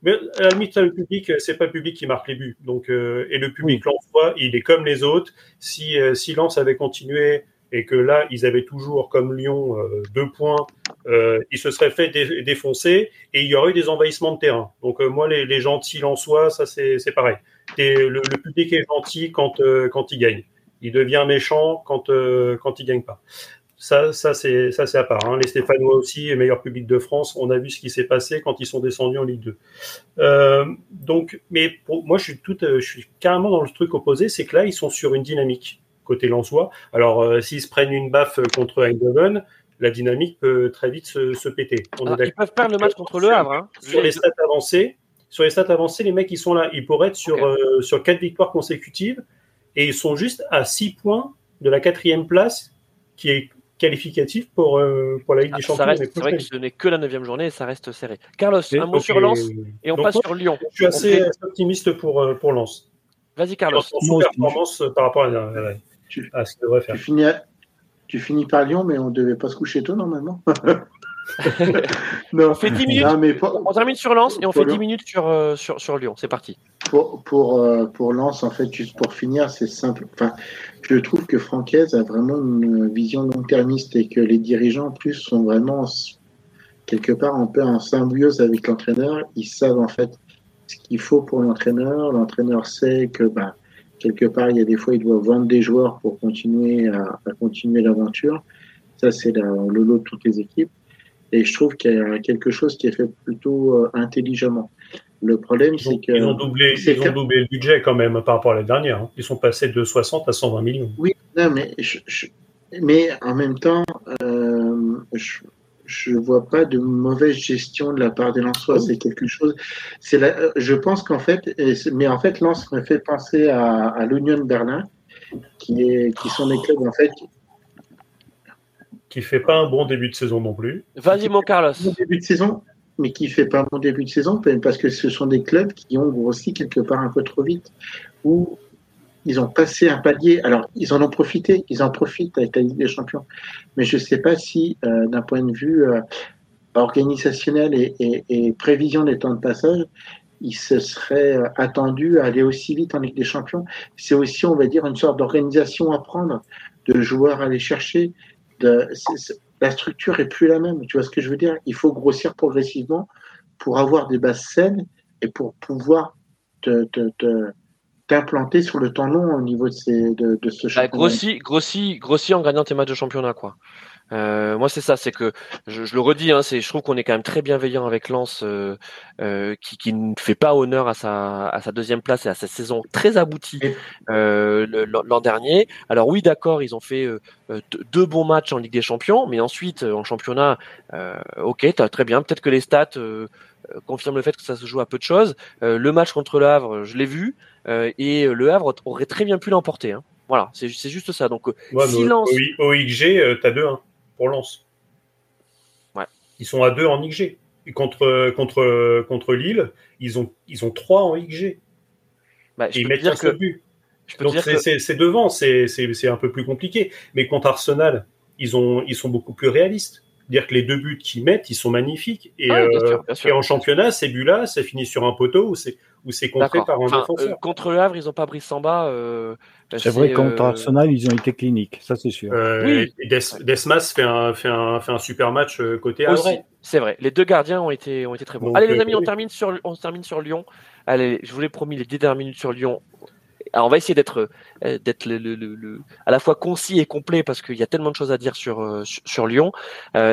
mais à la limite, le public, c'est pas le public qui marque les buts. Donc, euh, et le public oui. l'envoie, il est comme les autres. Si, euh, si Lens avait continué et que là, ils avaient toujours, comme Lyon, euh, deux points, euh, ils se seraient fait dé défoncer et il y aurait eu des envahissements de terrain. Donc, moi, les, les gentils lensois, ça, c'est pareil. Le, le, public est gentil quand, quand il gagne. Il devient méchant quand, quand il gagne pas. Ça, ça c'est ça c'est à part. Hein. Les Stéphanois aussi, meilleur public de France. On a vu ce qui s'est passé quand ils sont descendus en Ligue 2. Euh, donc, mais pour, moi, je suis tout, je suis carrément dans le truc opposé, c'est que là, ils sont sur une dynamique côté Lensois. Alors, euh, s'ils se prennent une baffe contre Eindhoven, la dynamique peut très vite se, se péter. On Alors, ils peuvent perdre le match contre le Havre. Hein. Sur les stats avancées, sur les stats avancées, les mecs ils sont là. Ils pourraient être sur okay. euh, sur quatre victoires consécutives et ils sont juste à six points de la quatrième place qui est qualificatif pour, euh, pour la Ligue ah, des Champions. C'est vrai que ce n'est que la neuvième journée et ça reste serré. Carlos, et, un mot sur Lens et on passe moi, sur Lyon. Je suis assez, fait... optimiste pour, euh, pour Lens. Vas-y, Carlos. Son performance par rapport à, à, à, ce qu'il devrait faire. Tu finis, à, tu finis par Lyon, mais on ne devait pas se coucher tôt normalement. non. On fait 10 minutes. Non, mais pour, on termine sur Lens et on fait Lyon. 10 minutes sur, euh, sur, sur Lyon. C'est parti. Pour, pour, euh, pour Lens, en fait, juste pour finir, c'est simple. Enfin, je trouve que Francaise a vraiment une vision long-termiste et que les dirigeants, en plus, sont vraiment quelque part un peu en symbiose avec l'entraîneur. Ils savent, en fait, ce qu'il faut pour l'entraîneur. L'entraîneur sait que, bah, quelque part, il y a des fois, il doit vendre des joueurs pour continuer à, à continuer l'aventure. Ça, c'est le lot de toutes les équipes. Et je trouve qu'il y a quelque chose qui est fait plutôt euh, intelligemment. Le problème, c'est que. Ils ont, doublé, ils ont doublé le budget quand même par rapport à la dernière. Hein. Ils sont passés de 60 à 120 millions. Oui, non, mais, je, je, mais en même temps, euh, je ne vois pas de mauvaise gestion de la part des Lensois. C'est quelque chose. C'est la, je pense qu'en fait, mais en fait, Lens me fait penser à, à l'Union de Berlin, qui, est, qui sont des clubs en fait qui fait pas un bon début de saison non plus. Vas-y, mon Carlos. Bon début de saison, mais qui fait pas un bon début de saison parce que ce sont des clubs qui ont grossi quelque part un peu trop vite, où ils ont passé un palier. Alors, ils en ont profité, ils en profitent avec la Ligue des Champions. Mais je ne sais pas si, euh, d'un point de vue euh, organisationnel et, et, et, prévision des temps de passage, ils se seraient euh, attendus à aller aussi vite en Ligue des Champions. C'est aussi, on va dire, une sorte d'organisation à prendre, de joueurs à aller chercher, de, c est, la structure est plus la même. Tu vois ce que je veux dire? Il faut grossir progressivement pour avoir des bases saines et pour pouvoir t'implanter sur le temps long au niveau de, ces, de, de ce bah, championnat. grossi, grossi, grossi en gagnant tes matchs de championnat, quoi. Euh, moi, c'est ça, c'est que je, je, le redis, hein, je trouve qu'on est quand même très bienveillant avec Lens, euh, euh, qui, qui, ne fait pas honneur à sa, à sa deuxième place et à sa saison très aboutie euh, l'an dernier. Alors oui, d'accord, ils ont fait euh, euh, deux bons matchs en Ligue des Champions, mais ensuite en championnat, ok, as, très bien. Peut-être que les stats confirment le fait que ça se joue à peu de choses. le match contre le Havre, je l'ai vu, et le Havre aurait très bien pu l'emporter. Hein. Voilà, c'est, juste ça. Donc, ouais, silence. OIG, t'as 2-1 pour Lens. Ils sont à 2 en XG. Et contre, contre, contre Lille, ils ont, ils ont 3 en XG. Bah, ils mettent un seul but. Donc c'est devant, c'est un peu plus compliqué. Mais contre Arsenal, ils, ont, ils sont beaucoup plus réalistes. Dire que les deux buts qu'ils mettent, ils sont magnifiques. Et, ah euh, et en championnat, ces buts-là, ça finit sur un poteau ou c'est contré par un défenseur. Euh, contre le Havre, ils n'ont pas pris Samba. Euh, c'est vrai, contre Arsenal, ils ont été cliniques, ça c'est sûr. oui. Desmas fait un, fait, un, fait un super match côté Havre. C'est vrai, les deux gardiens ont été, ont été très bons. Allez les amis, on termine, sur, on termine sur Lyon. Allez, je vous l'ai promis, les 10 dernières minutes sur Lyon. Alors, on va essayer d'être d'être le, le, le, à la fois concis et complet parce qu'il y a tellement de choses à dire sur sur, Lyon.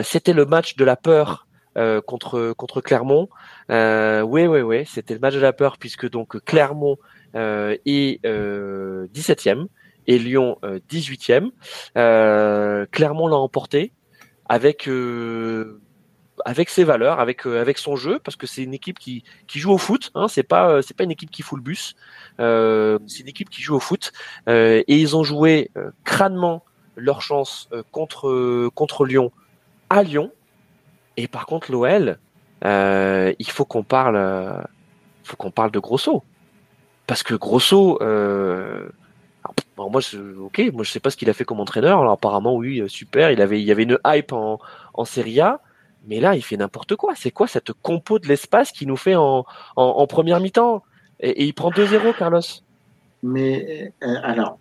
C'était le match de la peur euh, contre contre Clermont. Euh, oui, oui, oui, c'était le match de la peur puisque donc Clermont euh, est 17e et Lyon 18e. Clermont l'a emporté avec avec ses valeurs, avec avec son jeu, parce que c'est une équipe qui, qui joue au foot. Hein, c'est pas c'est pas une équipe qui fout le bus. Euh, c'est une équipe qui joue au foot et ils ont joué crânement leur chance contre contre Lyon à Lyon. Et par contre, l'OL, euh, il faut qu'on parle, euh, faut qu'on parle de Grosso, parce que Grosso, euh, moi, je, ok, moi je sais pas ce qu'il a fait comme entraîneur. Alors apparemment, oui, euh, super. Il avait, il y avait une hype en, en Serie A, mais là, il fait n'importe quoi. C'est quoi cette compo de l'espace qu'il nous fait en, en, en première mi-temps? Et, et, il prend 2-0, Carlos. Mais euh, alors,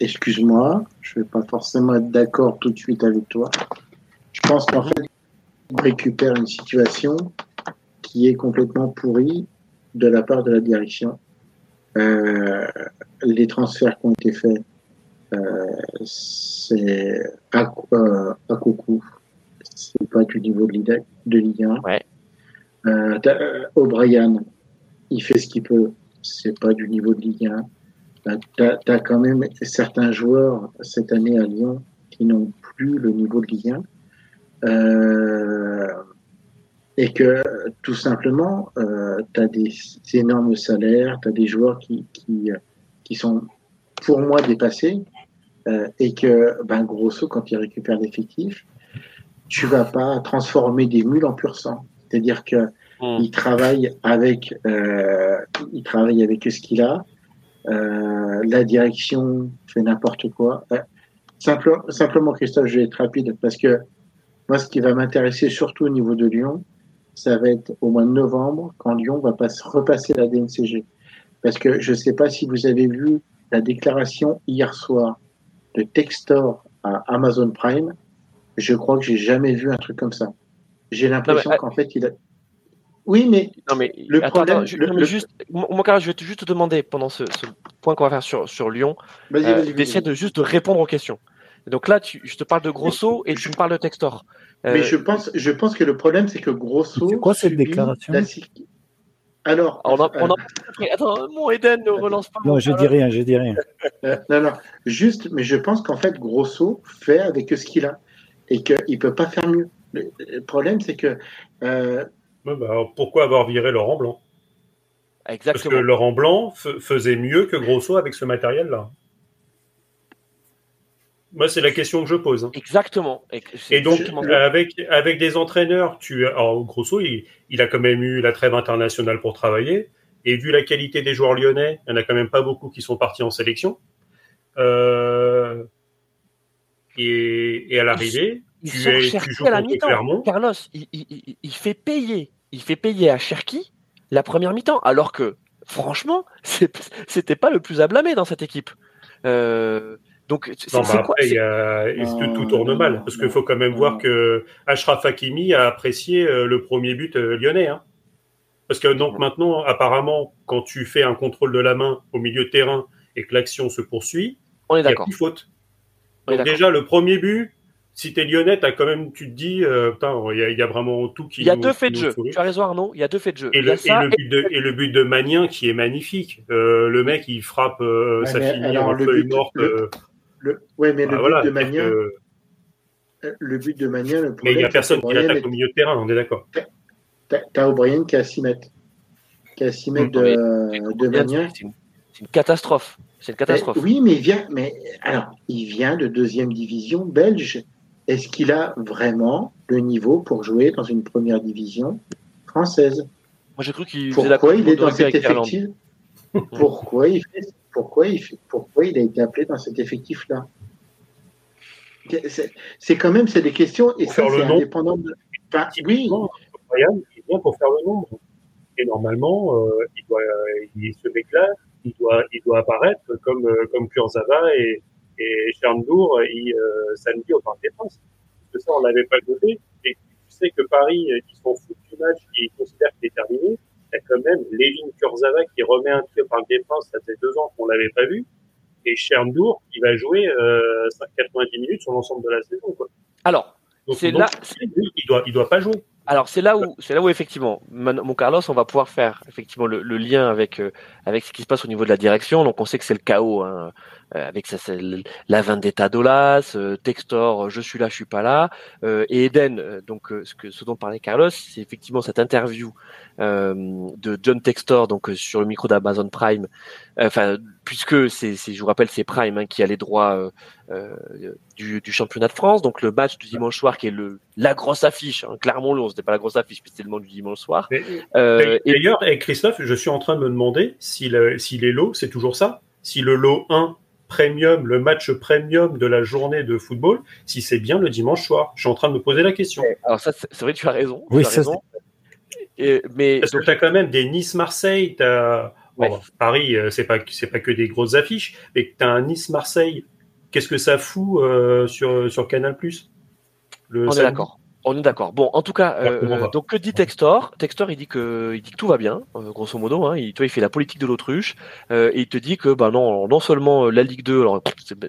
excuse-moi, je vais pas forcément être d'accord tout de suite avec toi. Je pense qu'en fait, on récupère une situation qui est complètement pourrie de la part de la direction. Euh, les transferts qui ont été faits, euh, c'est à, euh, à coucou. C'est pas du niveau de, de Ligue 1. Ouais. Euh, euh, O'Brien, il fait ce qu'il peut. C'est pas du niveau de Ligue 1. T'as as quand même certains joueurs cette année à Lyon qui n'ont plus le niveau de Ligue 1. Euh, et que tout simplement, euh, tu as des, énormes salaires, tu as des joueurs qui, qui, qui, sont pour moi dépassés, euh, et que, ben, grosso, quand ils récupèrent l'effectif, tu vas pas transformer des mules en pur sang. C'est-à-dire que mmh. il travaille avec, euh, il travaille avec ce qu'il a. Euh, la direction fait n'importe quoi. Euh, simplement, Christophe, je vais être rapide parce que moi, ce qui va m'intéresser surtout au niveau de Lyon, ça va être au mois de novembre, quand Lyon va pas repasser la DNCG. Parce que je ne sais pas si vous avez vu la déclaration hier soir de Textor à Amazon Prime. Je crois que j'ai jamais vu un truc comme ça. J'ai l'impression qu'en fait, il a. Oui, mais, non, mais le problème. je, le, juste, mon, je vais juste te demander pendant ce, point qu'on va faire sur, sur Lyon, euh, d'essayer de juste de répondre aux questions. Donc là, tu, je te parle de Grosso et tu me parles de Textor. Euh, mais je pense, je pense que le problème, c'est que Grosso. C'est quoi cette déclaration Alors. On a, on a... Attends, mon Eden ne relance pas. Non, je dis rien, je dis rien. Euh, non, non, juste, mais je pense qu'en fait, Grosso fait avec ce qu'il a et qu'il ne peut pas faire mieux. Le problème, c'est que. Euh... bah, pourquoi avoir viré Laurent Blanc? Exactement. Parce que Laurent Blanc faisait mieux que Grosso avec ce matériel-là. Moi, c'est la question que je pose. Hein. Exactement. Et donc, avec, avec des entraîneurs, tu, alors, grosso, il, il, a quand même eu la trêve internationale pour travailler. Et vu la qualité des joueurs lyonnais, il n'y en a quand même pas beaucoup qui sont partis en sélection. Euh, et, et, à l'arrivée, tu, tu, joues contre Clermont. Carlos, il, il, il, fait payer, il fait payer à Cherki la première mi-temps, alors que, franchement, c'était pas le plus à blâmer dans cette équipe. Euh, donc, non, bah après, y a, tout, tourne mal parce qu'il faut quand même voir que Ashraf Hakimi a apprécié euh, le premier but euh, lyonnais. Hein. Parce que donc maintenant, apparemment, quand tu fais un contrôle de la main au milieu de terrain et que l'action se poursuit, on est il y a d'accord. plus faute. Donc déjà, le premier but, si t'es lyonnais, as quand même, tu te dis, euh, putain, il y, a- il y a vraiment tout qui. Il y a nous- deux faits de jeu. Tu as raison Arnaud, il y a deux faits de jeu. Et Il le, et ça le but de, et le but de Magnin qui est magnifique. Euh, le mec, il frappe, euh, Ouais, ça mais finit alors, en le feuille but- morte. le- euh, Le... Ouais, mais bah le voilà, but de que- euh, le but de Magnin, le mais il n'y a personne qui l'attaque est- au milieu de terrain, on est d'accord. T'as O'Brien qui est à 6 mètres. Qui est à 6 mètres de, de Magnin. C'est une, catastrophe. C'est une catastrophe. Mais oui, mais il vient, mais alors, il vient de deuxième division belge. Est-ce qu'il a vraiment le niveau pour jouer dans une première division française? Moi j'ai cru qu'il faisait la Pourquoi Coupe il du est Monde dans de rugby cet avec l'Irlande. effectif? Pourquoi il fait Pourquoi il fait Pourquoi il a été appelé dans cet effectif-là? C'est- C'est quand même c'est des questions et Pour ça c'est indépendant de. Enfin, oui, il vient pour faire le nombre. Et normalement, euh, il doit, il, ce mec-là, il doit, il doit apparaître comme, euh, comme Kurzawa et, et Chernour il, euh, samedi au Parc des Princes. Parce que ça, on l'avait pas noté. Et tu sais que Paris, euh, ils s'en foutent du match, ils considèrent qu'il est terminé. Il y a quand même Lévin Kurzawa qui remet un pied Parc des Princes. Ça fait deux ans qu'on l'avait pas vu. Et Chernour, qui va jouer euh, 90 minutes sur l'ensemble de la saison. Quoi. Alors, C'est là- lui, il doit, il doit pas jouer. Alors c'est là où c'est là où effectivement, mon Carlos, on va pouvoir faire effectivement le, le lien avec euh, avec ce qui se passe au niveau de la direction. Donc on sait que c'est le chaos hein, avec ça, c'est le- la vendetta d'Olas, euh, Textor, euh, je suis là, je suis pas là, euh, et Eden. euh, donc euh, ce que ce dont parlait Carlos, c'est effectivement cette interview euh, de John Textor donc euh, sur le micro d'Amazon Prime. Euh, Enfin puisque c'est je vous rappelle c'est Prime hein, qui a les droits euh, euh, du, du championnat de France. Donc le match du dimanche soir qui est le la grosse affiche. Hein, Clermont-Lyon, c'était pas la grosse affiche, mais c'était le match du dimanche soir. Euh, D'ailleurs, et Christophe, je suis en train de me demander si, le- si les lots, c'est toujours ça, si le lot 1 premium, le match premium de la journée de football, si c'est bien le dimanche soir. Je suis en train de me poser la question. alors ça, c'est vrai, tu as raison. Oui, tu as ça, raison. Et- mais Parce que tu as quand même des Nice-Marseille, tu as Ouais. Paris, euh, c'est pas, c'est pas que des grosses affiches, mais tu as un Nice-Marseille. Qu'est-ce que ça fout euh, sur, sur Canal le on est d'accord. On est d'accord. Bon, en tout cas, euh, donc que dit Textor? Textor, il dit que, il dit que tout va bien, euh, grosso modo. Hein, il, toi, il fait la politique de l'autruche euh, et il te dit que, bah non, non seulement euh, la Ligue 2, alors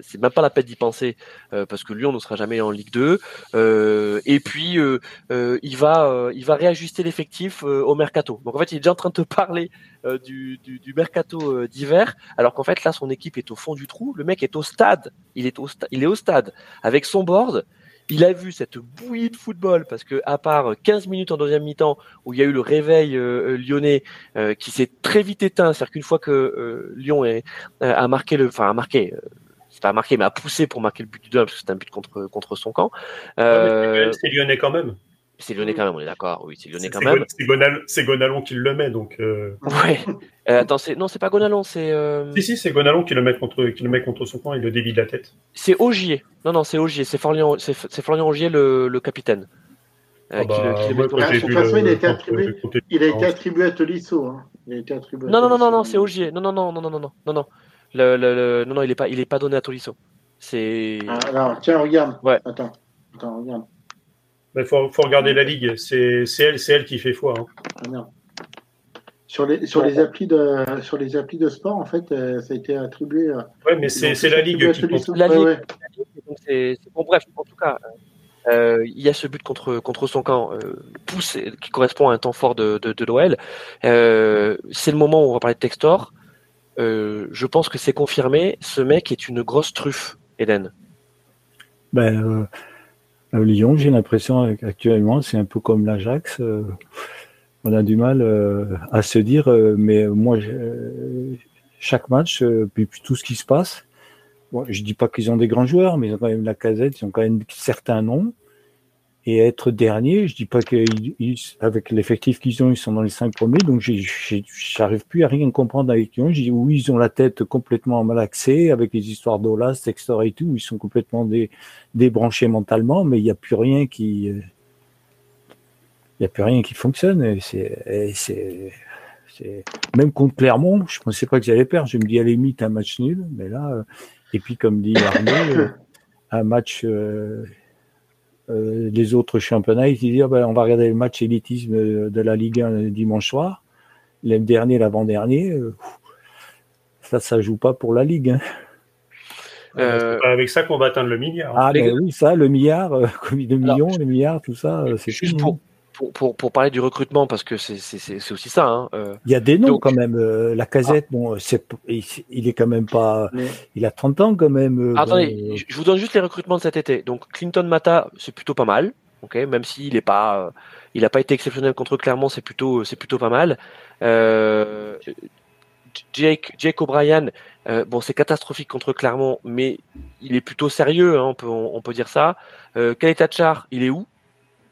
c'est même pas la peine d'y penser euh, parce que Lyon ne sera jamais en Ligue 2. euh, et puis, euh, euh, il va, euh, il va réajuster l'effectif euh, au mercato. Donc en fait, il est déjà en train de te parler euh, du, du, du mercato euh, d'hiver, alors qu'en fait là, son équipe est au fond du trou. Le mec est au stade. Il est au, sta- il est au stade avec son board. Il a vu cette bouillie de football parce que à part 15 minutes en deuxième mi-temps où il y a eu le réveil euh, euh, lyonnais euh, qui s'est très vite éteint, c'est-à-dire qu'une fois que euh, Lyon est, euh, a marqué le, enfin a marqué, euh, c'est pas marqué mais a poussé pour marquer le but du 2 parce que c'est un but contre contre son camp. C'est lyonnais quand même. C'est Lyonnais mm. quand même, on est d'accord. Oui, c'est Lyonnais quand même. C'est Gonalon qui le met, donc. Euh... Ouais. Euh, attends, non, c'est pas Gonalon, c'est. Euh, si, si, c'est Gonalon qui le, met contre, qui le met contre son camp et le dévie de la tête. C'est Augier. Non, non, c'est Augier. C'est Florian, Florian Augier, le, capitaine. Hein. Il a été attribué, à Tolisso. Non, non, non, non, non, c'est Augier. Non, non, non, non, non, non, non, non. Non, non, il n'est pas, pas donné à Tolisso. C'est. Ah, alors, tiens, regarde. Ouais. Attends, attends, regarde. Il faut, faut regarder la ligue. C'est elle, c'est elle qui fait foi. hein. Ah, non. Sur les, sur, les applis de, sur les applis de sport, en fait, euh, ça a été attribué. euh, Ouais, mais c'est la ligue qui compte. La Ligue. ouais. C'est bon, bref, en tout cas, euh, il y a ce but contre contre son camp, euh, pousse qui correspond à un temps fort de de, de l'OL. Euh, c'est le moment où on va parler de Textor. Euh, je pense que c'est confirmé. Ce mec est une grosse truffe, Eden. Ben, Lyon, j'ai l'impression actuellement, c'est un peu comme l'Ajax. euh, on a du mal euh, à se dire, euh, mais moi, chaque match, puis, puis tout ce qui se passe, bon, je dis pas qu'ils ont des grands joueurs, mais ils ont quand même la casette, ils ont quand même certains noms. Et être dernier, je dis pas qu'avec l'effectif qu'ils ont, ils sont dans les cinq premiers, donc j'arrive plus à rien comprendre avec Lyon. Je dis oui, ils ont la tête complètement malaxée avec les histoires d'Olas, Textor et tout, ils sont complètement dé- débranchés mentalement, mais il n'y a plus rien qui, il y a plus rien qui fonctionne. C'est, même contre Clermont, je pensais pas qu'ils allaient perdre. Je me dis à la limite un match nul, mais là, euh, et puis comme dit Arnaud, euh, un match. euh, euh, les autres championnats, ils disent ah ben, on va regarder le match élitisme de la Ligue 1 dimanche soir. l'année dernier, l'avant-dernier, ça, ça joue pas pour la Ligue. Hein. C'est pas avec ça qu'on va atteindre le milliard. Hein. Ah, ben oui, ça, le milliard, le million, le milliard, tout ça, c'est juste pour, pour, pour, parler du recrutement, parce que c'est aussi ça. Hein, euh, il y a des noms quand même. Euh, la casette, bon, est, il, est quand même pas. Il a 30 ans quand même. Euh, attendez, je vous donne juste les recrutements de cet été. Donc Clinton Mata, c'est plutôt pas mal. ok même s'il n'est pas. il n'a pas été exceptionnel contre Clermont, c'est plutôt, c'est plutôt pas mal. Jake, Jake O'Brien, bon, c'est catastrophique contre Clermont, mais il est plutôt sérieux, hein, on, peut, on, peut dire ça. Euh, Tachar, il est où?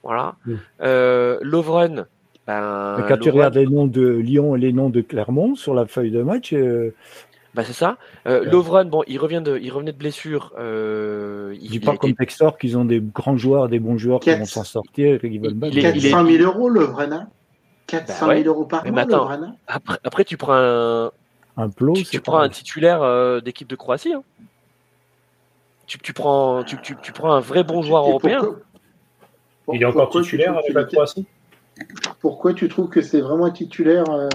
Voilà. Mm. Euh, Lovren. Ben, quand tu regardes les noms de Lyon et les noms de Clermont sur la feuille de match. Euh, ben, c'est ça. Euh, Lovren, bon, il, revient de, il revenait de blessure. Euh, il dis pas comme Textor qu'ils ont des grands joueurs, des bons joueurs qui vont s'en sortir. Qui veulent il, 400 000 euros, Lovren. 400 000 euros par mois, Lovren. Après, après, tu prends un. Un plot, tu, prends un titulaire euh, d'équipe de Croatie. Hein. Tu, tu, prends, tu, tu, tu, prends un vrai bon joueur européen. Il est encore titulaire avec la Croatie Pourquoi tu trouves que c'est vraiment titulaire euh,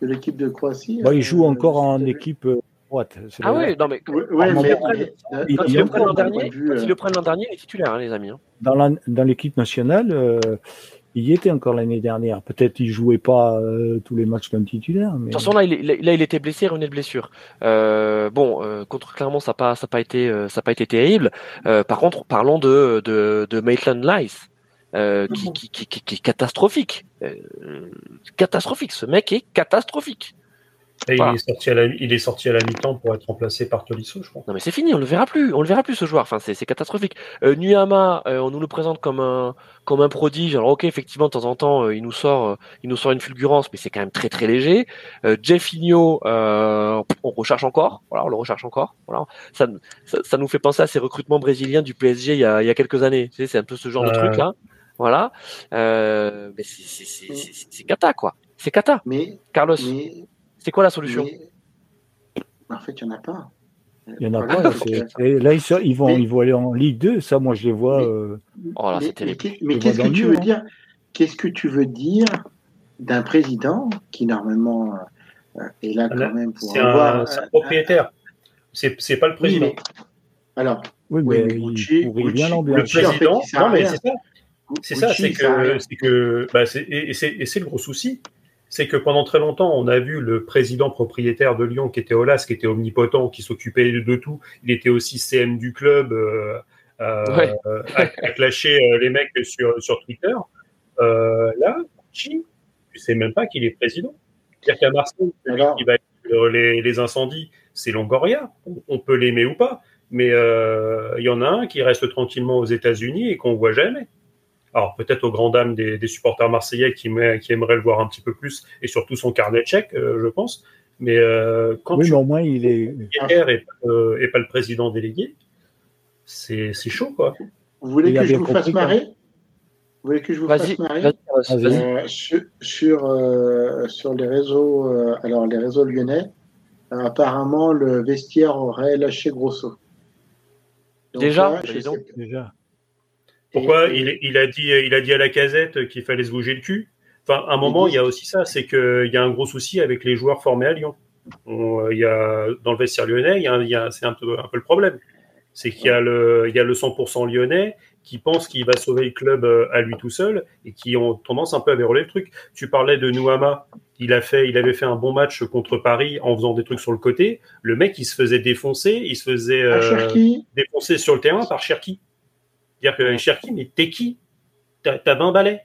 de l'équipe de Croatie bah, Il joue euh, encore en équipe euh, droite. Ah oui, non mais, ouais, mais quand ils le prennent l'an dernier, l'an dernier, il est titulaire, hein, les amis. Hein. Dans l'équipe nationale, il y était encore l'année dernière. Peut-être il jouait pas tous les matchs comme titulaire. Mais... De toute façon, là, il, là, il était blessé, il revenait de blessure. Euh, bon, contre clairement, ça n'a pas, ça pas été, ça pas été terrible. par contre, parlons de de, de Maitland Lice. Euh, qui, qui, qui, qui, est catastrophique. Euh, catastrophique. Ce mec est catastrophique. il, est sorti à la, il est sorti à la mi-temps pour être remplacé par Tolisso, je crois. Non, mais c'est fini, on le verra plus. On le verra plus ce joueur. Enfin, c'est catastrophique. Euh, Nuyama, euh, on nous le présente comme un, comme un prodige. Alors, ok, effectivement, de temps en temps, il nous sort, il nous sort une fulgurance, mais c'est quand même très très léger. Jeffinho, on recherche encore. Voilà, on le recherche encore. Voilà, ça, ça, nous fait penser à ces recrutements brésiliens du PSG il y a, il y a quelques années. c'est un peu ce genre de truc là. Voilà. Euh, mais c'est cata, quoi. C'est cata. Mais, Carlos, c'est quoi la solution? En fait, il n'y en a pas. Il y en a pas. Et là, ils, vont, ils vont aller en Ligue 2. Ça, moi, je les vois. Mais, euh, oh là, mais qu'est-ce que tu veux dire? Qu'est-ce que tu veux dire d'un président qui normalement euh, est là quand même pour avoir un, propriétaire. C'est pas le président. alors, oui, mais, il pourrait bien l'ambiance. Le président, non, mais c'est ça. C'est ça, c'est que, bah, et c'est le gros souci, c'est que pendant très longtemps, on a vu le président propriétaire de Lyon, qui était Olas, qui était omnipotent, qui s'occupait de tout. Il était aussi CM du club, euh, euh, à, clasher euh, les mecs sur, sur Twitter. Euh, là, tu sais même pas qu'il est président. C'est-à-dire qu'à Marseille, celui qui va les, les incendies, c'est Longoria. On peut l'aimer ou pas, mais il y en a un qui reste tranquillement aux États-Unis et qu'on voit jamais. Alors peut-être aux grand dames des, supporters marseillais qui, qui, aimeraient le voir un petit peu plus et surtout son carnet de chèques, euh, je pense. Mais euh, quand oui, mais au moins il est et, euh, et, pas le président délégué, c'est chaud quoi. Vous voulez que je vous fasse marrer Vous voulez que je vous fasse marrer sur, sur, les réseaux, alors les réseaux lyonnais, apparemment le vestiaire aurait lâché Grosso. déjà, déjà. Pourquoi il, il, a dit, il a dit à la casette qu'il fallait se bouger le cul Enfin, à un moment, il y a aussi ça, c'est qu'il y a un gros souci avec les joueurs formés à Lyon. il y a, dans le vestiaire lyonnais, il y a, c'est un peu, un peu le problème. C'est qu'il y a le, il y a le 100% lyonnais qui pense qu'il va sauver le club euh, à lui tout seul et qui ont tendance un peu à verrouiller le truc. Tu parlais de Nouama, il a fait, il avait fait un bon match contre Paris en faisant des trucs sur le côté. Le mec, il se faisait défoncer, il se faisait euh, défoncer sur le terrain par Cherki. C'est-à-dire que Cherki, mais t'es qui? T'as 20 balais.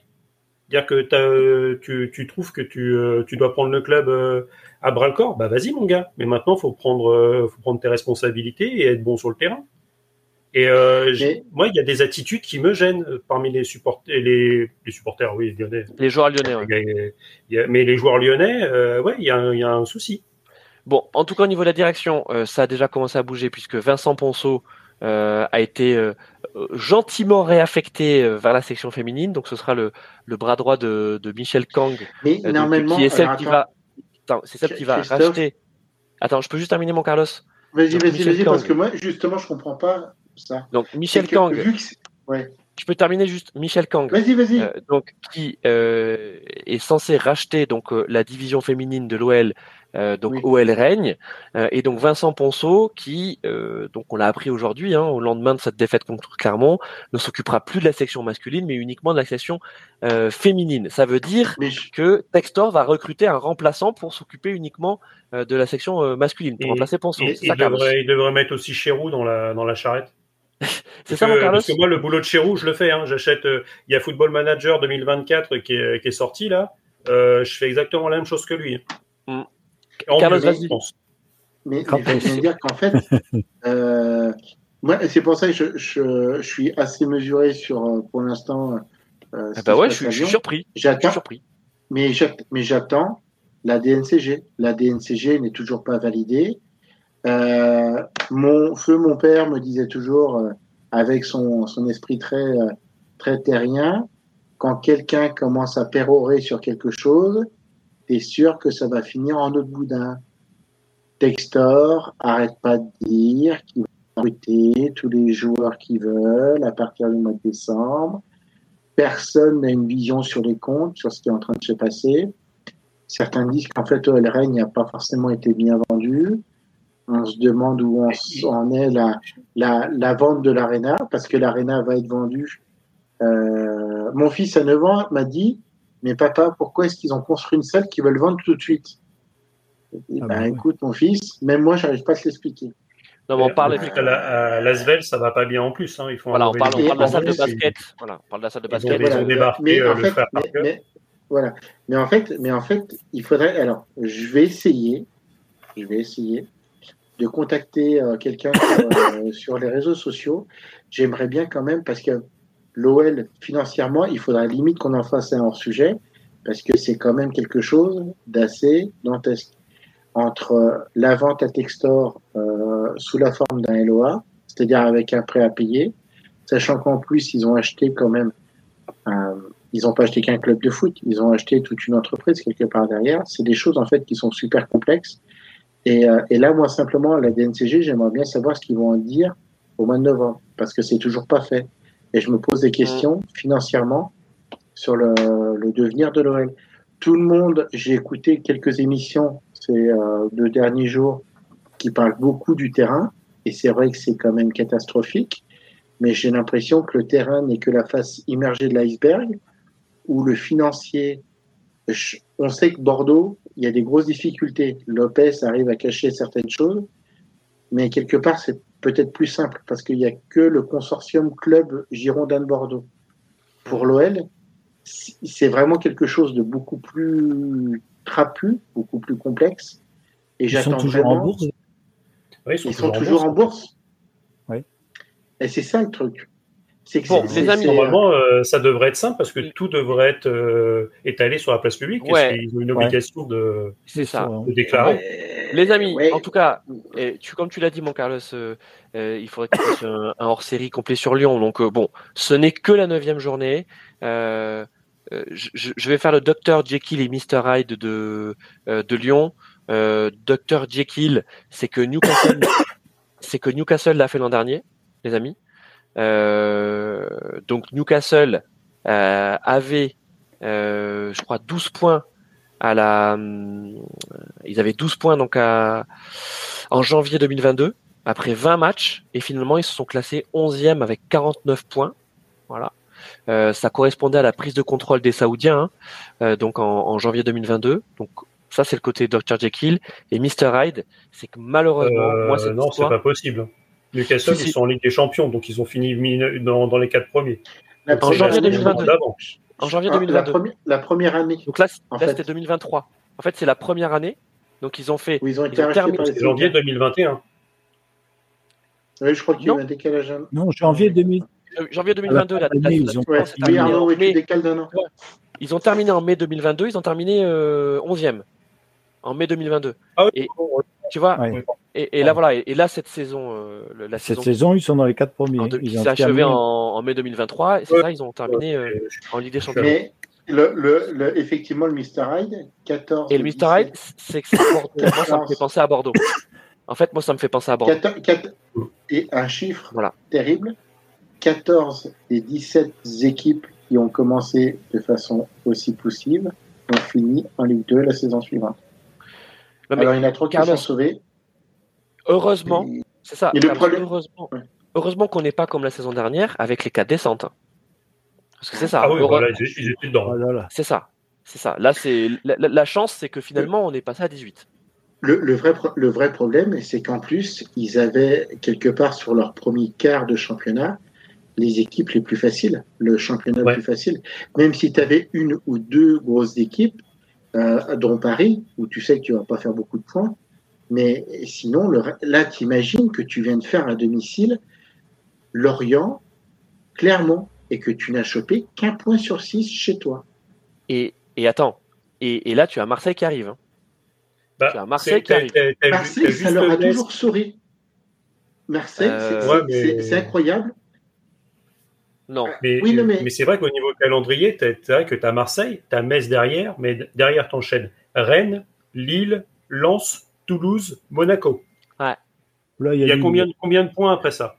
C'est-à-dire que tu, tu, trouves que tu, euh, tu, dois prendre le club euh, à bras le corps. Bah vas-y mon gars. Mais maintenant, faut prendre, euh, faut prendre tes responsabilités et être bon sur le terrain. Et moi, il y a des attitudes qui me gênent parmi les supporters, les, les supporters, oui, lyonnais. Les joueurs lyonnais. mais les joueurs lyonnais, ouais, il y, a, y, a un souci. Bon, en tout cas, au niveau de la direction, ça a déjà commencé à bouger puisque Vincent Ponceau euh, a été euh, gentiment réaffecté euh, vers la section féminine. Donc ce sera le, le bras droit de, de Michel Kang, Mais normalement, qui est celle qui va, c'est celle qui va racheter. Attends, je peux juste terminer mon Carlos? Vas-y, vas-y, vas-y, parce que moi, justement, je comprends pas ça. Donc Michel Kang, ouais. je peux terminer juste Michel Kang. Vas-y, vas-y. donc qui est censé racheter donc la division féminine de l'OL euh, donc OL règne euh, et donc Vincent Ponceau qui euh, donc on l'a appris aujourd'hui hein, au lendemain de cette défaite contre Clermont ne s'occupera plus de la section masculine mais uniquement de la section féminine ça veut dire que Textor va recruter un remplaçant pour s'occuper uniquement de la section masculine pour remplacer Ponceau il, devrait, il, devrait, mettre aussi Chérou dans la dans la charrette c'est ça, mon Carlos Parce que moi, le boulot de Chérou, je le fais. Hein. J'achète. Il y a Football Manager 2024 qui est, qui est sorti là. je fais exactement la même chose que lui. Mm. Carlos, vas-y. Mais, mais je veux dire qu'en fait, euh, moi, c'est pour ça que je, je, suis assez mesuré sur, euh, pour l'instant. Euh, ah bah ouais, je, suis surpris. J'attends. Mais j'attends la DNCG. La DNCG n'est toujours pas validée. Euh, mon feu, mon père me disait toujours, euh, avec son, son esprit très, très terrien, quand quelqu'un commence à pérorer sur quelque chose, sûr que ça va finir en autre boudin. Textor arrête pas de dire qu'il va recruter tous les joueurs qui veulent à partir du mois de décembre. Personne n'a une vision sur les comptes, sur ce qui est en train de se passer. Certains disent qu'en fait, OL Rennes n'a pas forcément été bien vendu. On se demande où on en est la, la, la vente de l'Arena, parce que l'Arena va être vendue. Euh, mon fils à 9 ans m'a dit mais papa, pourquoi est-ce qu'ils ont construit une salle qu'ils veulent vendre tout de suite? Ah ben, bah écoute, mon fils, même moi, j'arrive pas à se l'expliquer. Non, on parle à, la, à Lasvel, ça va pas bien en plus. Hein. Ils font voilà, on parle, on parle de la salle de basket. Voilà, on parle de la salle de basket. Ils ont, débarqué mais, euh, le fait, mais, voilà. Mais en fait, mais en fait, il faudrait. Alors, je vais essayer. Je vais essayer de contacter euh, quelqu'un sur, euh, sur, les réseaux sociaux. J'aimerais bien quand même parce que l'OL, financièrement, il faudra limite qu'on en fasse un hors sujet, parce que c'est quand même quelque chose d'assez dantesque. Entre la vente à Textor euh, sous la forme d'un LOA, c'est-à-dire avec un prêt à payer, sachant qu'en plus, ils ont acheté quand même, ils n'ont pas acheté qu'un club de foot, ils ont acheté toute une entreprise quelque part derrière. C'est des choses en fait qui sont super complexes. Et, euh, là, moi, simplement, la DNCG, j'aimerais bien savoir ce qu'ils vont en dire au mois de novembre, parce que c'est toujours pas fait. Et je me pose des questions financièrement sur le, le devenir de l'OL. Tout le monde, j'ai écouté quelques émissions ces euh, deux derniers jours qui parlent beaucoup du terrain, et c'est vrai que c'est quand même catastrophique, mais j'ai l'impression que le terrain n'est que la face immergée de l'iceberg, où le financier, on sait que Bordeaux, il y a des grosses difficultés. Lopez arrive à cacher certaines choses, mais quelque part, c'est peut-être plus simple parce qu'il n'y a que le consortium club Girondin de Bordeaux. Pour l'OL, c'est vraiment quelque chose de beaucoup plus trapu, beaucoup plus complexe. Et ils sont toujours en bourse? ils sont, toujours, en bourse. Oui. Et c'est ça le truc. C'est que amis, normalement, euh, ça devrait être simple parce que tout devrait être euh, étalé sur la place publique. Ouais. Ils ont une obligation de, ça. de déclarer. Les amis, en tout cas, et tu, comme tu l'as dit, mon Carlos, euh, il faudrait que tu fasses un, hors-série complet sur Lyon. Donc bon, ce n'est que la neuvième journée. Je, je, vais faire le Dr Jekyll et Mr Hyde de de Lyon. Dr Jekyll, c'est que Newcastle, c'est que Newcastle l'a fait l'an dernier, les amis. Euh, donc Newcastle euh, avait, euh, je crois, 12 points à la, ils avaient 12 points donc à, en janvier 2022 après 20 matchs et finalement ils se sont classés 11e avec 49 points. Voilà. Euh, ça correspondait à la prise de contrôle des Saoudiens hein, donc en, en, janvier 2022. Donc ça c'est le côté Dr Jekyll et Mr Hyde, c'est que malheureusement moi c'est non c'est pas possible. Newcastle, ils sont en Ligue des Champions, donc ils ont fini dans, dans les quatre premiers. en janvier 2022. En janvier 2022. Ah, la, première, année. Donc là, c'était 2023. En fait, c'est la première année. Donc ils ont fait. Oui, ils ont été ils terminé... janvier 2021. Oui, je crois qu'il y a eu un décalage. Non, janvier 2000. Euh, janvier 2022, la, la, ils, ont... Ouais, ils ont terminé en mai 2022, ils ont terminé euh, 11e en mai 2022. Ah oui, et, tu vois, et, là voilà, et, là cette saison, euh, la cette saison, ils sont dans les quatre premiers. ils s'est achevé en, mai 2023, et c'est ça, ils ont terminé euh, en Ligue des Champions. Mais le, le, effectivement, le Mr. Hyde, 14. Et le Mr. Hyde, c'est que moi, ça me fait penser à Bordeaux. En fait, moi, ça me fait penser à Bordeaux. et un chiffre voilà. terrible 14 des 17 équipes qui ont commencé de façon aussi poussive ont fini en Ligue 2 la saison suivante. Alors, il y en a trois qui sont sauvés. Heureusement, c'est ça. Heureusement, heureusement qu'on n'est pas comme la saison dernière avec les cas descentes. Parce que c'est ça. Ah oui, voilà, ils étaient dedans. Oh c'est ça. C'est ça. Là, c'est la, chance, c'est que finalement, on est passé à 18. Le, vrai, le vrai problème, c'est qu'en plus, ils avaient quelque part sur leur premier quart de championnat les équipes les plus faciles, le championnat le plus facile. Même si tu avais une ou deux grosses équipes, euh, dont Paris, où tu sais que tu vas pas faire beaucoup de points, mais sinon, le, là, tu imagines que tu viens de faire à domicile Lorient, Clermont, et que tu n'as chopé qu'un point sur six chez toi. Et, et attends, et, et, là, tu as Marseille qui arrive. Hein. Bah, tu as Marseille qui arrive. Marseille, ça leur a toujours souri. Marseille, euh, c'est incroyable. Non. Mais, mais... c'est vrai qu'au niveau calendrier, c'est vrai que tu as Marseille, tu as Metz derrière, mais derrière t'enchaînes Rennes, Lille, Lens, Toulouse, Monaco. Ouais. il y a, combien, combien de points après ça?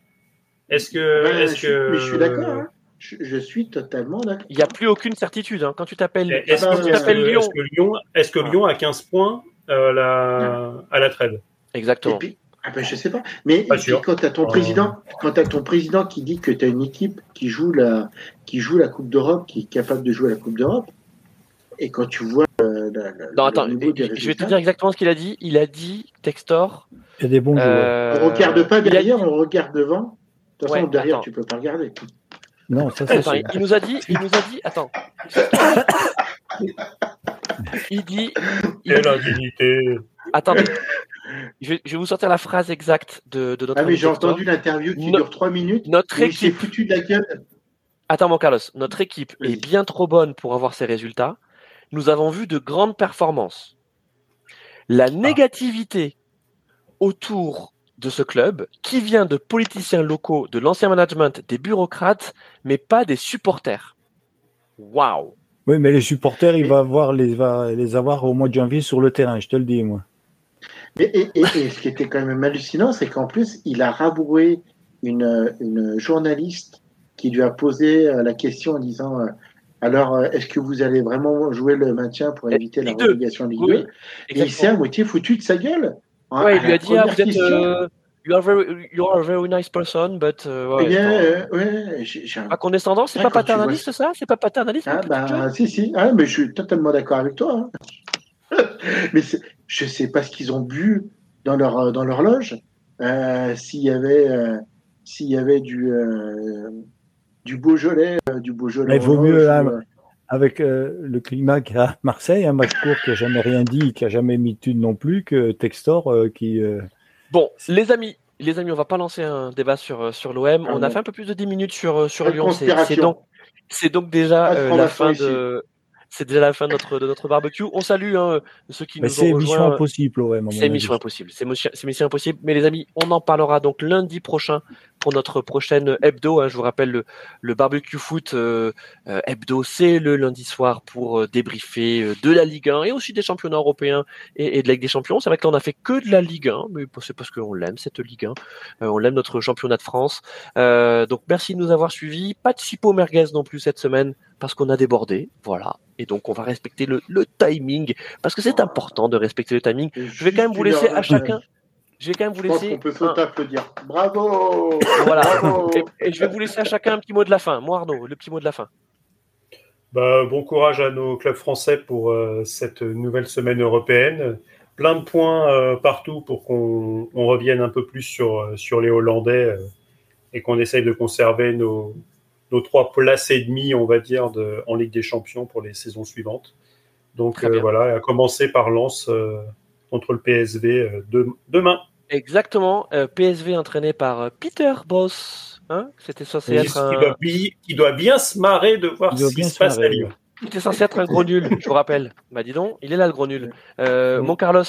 Est-ce que. Ben, est-ce que... Mais je suis d'accord. Hein. Je, suis totalement d'accord. Il n'y a plus aucune certitude. Hein. Quand tu t'appelles est-ce que, Lyon. Est-ce que Lyon, est que Lyon a 15 points euh, la, à la trêve? Exactement. Ah ben, je sais pas. Mais quand tu as ton président, quand as ton président qui dit que tu as une équipe qui joue la, qui joue la Coupe d'Europe, qui est capable de jouer la Coupe d'Europe, et quand tu vois euh, non, attends, je vais te dire exactement ce qu'il a dit. Il a dit Textor. Il y a des bons euh, On regarde pas derrière, on regarde devant. De toute façon, derrière, tu peux pas regarder. Non, ça c'est. il nous a dit, il nous a dit, attends. il dit. Quelle indignité. Attendez, je vais, vous sortir la phrase exacte de, de notre. Ah, mais j'ai entendu l'interview qui dure trois minutes. Notre équipe. foutu de la gueule. Attends, mon Carlos. Notre équipe est bien trop bonne pour avoir ces résultats. Nous avons vu de grandes performances. La ah. négativité autour de ce club, qui vient de politiciens locaux, de l'ancien management, des bureaucrates, mais pas des supporters. Waouh Oui, mais les supporters, il va, avoir les, va les avoir au mois de janvier sur le terrain, je te le dis, moi. Et, ce qui était quand même hallucinant, c'est qu'en plus, il a raboué une, une, journaliste qui lui a posé euh, la question en disant euh, Alors, euh, est-ce que vous allez vraiment jouer le maintien pour éviter la relégation Ligue 2 Et il s'est à moitié foutu de sa gueule. Hein, ouais, il lui a dit ah, vous êtes, you, are very, you are a very nice person, but. ouais, eh bien, ouais, un... condescendant, c'est pas paternaliste ça? C'est pas paternaliste Ah, bah, si, si. Ah, mais je suis totalement d'accord avec toi. Hein. mais je sais pas ce qu'ils ont bu dans leur euh, dans leur loge. Euh, s'il y avait euh, s'il y avait du du Beaujolais, du Beaujolais. il vaut mieux avec le climat qu'à Marseille, un match court qui n'a jamais rien dit, qui a jamais mis de non plus, que Textor qui. Bon, les amis, les amis, on va pas lancer un débat sur sur l'OM. Ah on a fait un peu plus de 10 minutes sur sur Lyon. C'est donc c'est donc déjà la fin de c'est déjà la fin de notre, de notre barbecue. On salue hein, ceux qui nous ont rejoints. C'est mission impossible, ouais, C'est mission impossible. C'est mission impossible. Mais les amis, on en parlera donc lundi prochain pour notre prochaine hebdo. Hein. Je vous rappelle le, le barbecue foot euh, euh, hebdo, c'est le lundi soir pour euh, débriefer de la Ligue 1 et aussi des championnats européens et, et de la Ligue des Champions. C'est vrai que là on a fait que de la Ligue 1, mais c'est parce qu'on l'aime cette Ligue 1. on l'aime notre championnat de France. donc merci de nous avoir suivis. Pas de Sipo merguez non plus cette semaine parce qu'on a débordé. Voilà. Et donc, on va respecter le, timing, parce que c'est important de respecter le timing. Je vais quand même vous laisser à chacun. Je vais quand même vous laisser. On peut s'applaudir. Bravo Voilà. Et, je vais vous laisser à chacun un petit mot de la fin. Moi, Arnaud, le petit mot de la fin. Bah, bon courage à nos clubs français pour euh, cette nouvelle semaine européenne. Plein de points euh, partout pour qu'on revienne un peu plus sur, euh, sur les Hollandais et qu'on essaye de conserver nos, nos trois places et demie, on va dire, de, en Ligue des Champions pour les saisons suivantes. Donc euh, voilà, à commencer par Lens euh, contre le PSV euh, demain. Exactement, PSV entraîné par Peter Boss. Hein C'était censé être un... qui, doit, bien se marrer de voir ce qui se passe à Lyon. Il était censé être un gros nul, je vous rappelle. Bah dis donc, il est là le gros nul. Mon Carlos.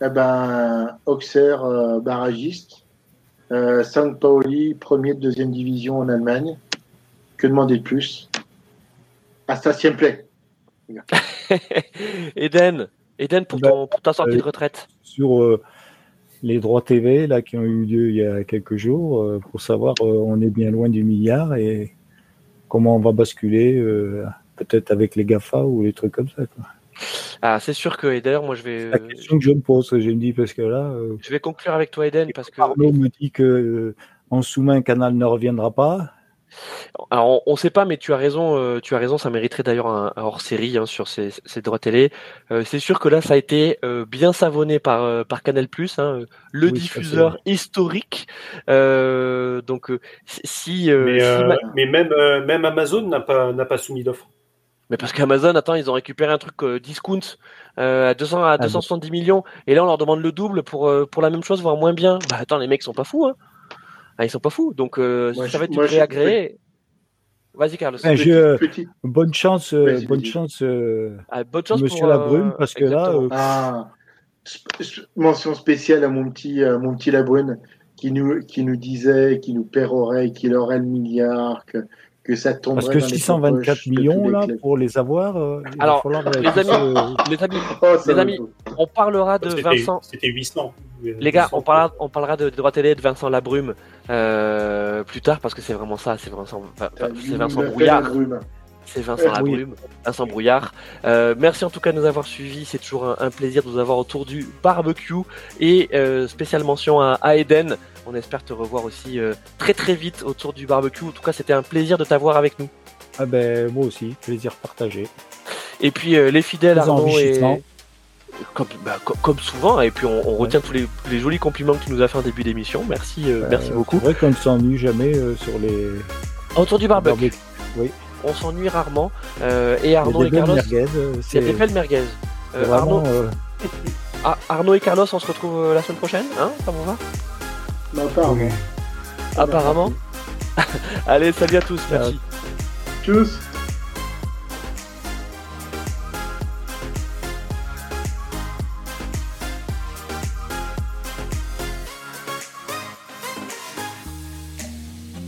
Eh ben, Auxerre, barragiste. Euh, San Paoli, premier de deuxième division en Allemagne. Que demander de plus? Hasta siempre. Eden, Eden pour, ton, pour ta sortie de retraite. Sur, euh, les droits TV là qui ont eu lieu il y a quelques jours euh, pour savoir euh, on est bien loin du milliard et comment on va basculer euh, peut-être avec les Gafa ou les trucs comme ça. Quoi. Ah, c'est sûr que et d'ailleurs moi je vais. La question que je me pose, je me dis parce que là. je vais conclure avec toi Eden parce que. Arnaud me dit que en sous-main Canal ne reviendra pas. Alors, on ne sait pas, mais tu as raison. Euh, tu as raison. Ça mériterait d'ailleurs un, hors-série hein, sur ces, droits télé. Euh, c'est sûr que là, ça a été euh, bien savonné par par Canal+, hein, le diffuseur historique. donc, si, mais, même même Amazon n'a pas n'a pas soumis d'offre. Mais parce qu'Amazon, attends, ils ont récupéré un truc discount à 200 à 270 ah, millions, et là on leur demande le double pour pour la même chose, voire moins bien. Bah attends, les mecs sont pas fous. Hein. Ah, ils sont pas fous. Donc, euh, ça va être réagréé. Vas-y, Carlos. bonne chance, euh, bonne, chance euh, ah, bonne chance, Monsieur Labrune, parce que là. Ah, mention spéciale à mon petit, mon petit Labrune qui nous, qui nous disait, qui nous pérorait qu'il aurait le milliard, que, que ça tomberait. Parce que 624 millions, là, pour les avoir. Alors, les, amis, les amis, oh, les amis, on parlera de Vincent. C'était 800. Les gars, on parlera, on parlera de, droit télé de Vincent Labrume euh, plus tard parce que c'est vraiment ça, c'est Vincent, c'est Vincent Brouillard. C'est Vincent Labrume, Vincent Brouillard. Euh, merci en tout cas de nous avoir suivis. C'est toujours un, plaisir de nous avoir autour du barbecue et euh, spéciale mention à, Eden. On espère te revoir aussi très très vite autour du barbecue. En tout cas, c'était un plaisir de t'avoir avec nous. Ah ben moi aussi, plaisir partagé. Et puis les fidèles Arnaud et, bah, comme, souvent, et puis on, retient tous les, jolis compliments que tu nous as fait en début d'émission. Merci, euh, bah, merci beaucoup. C'est vrai qu'on ne s'ennuie jamais euh, sur les. Autour du barbecue. Oui. On s'ennuie rarement. Euh, et Arnaud et Carlos. il y a des belles merguez. Arnaud... Ah, Arnaud et Carlos, on se retrouve la semaine prochaine, hein Ça vous va? Bah, Apparemment. Apparemment. Allez, salut à tous, merci. Tchuss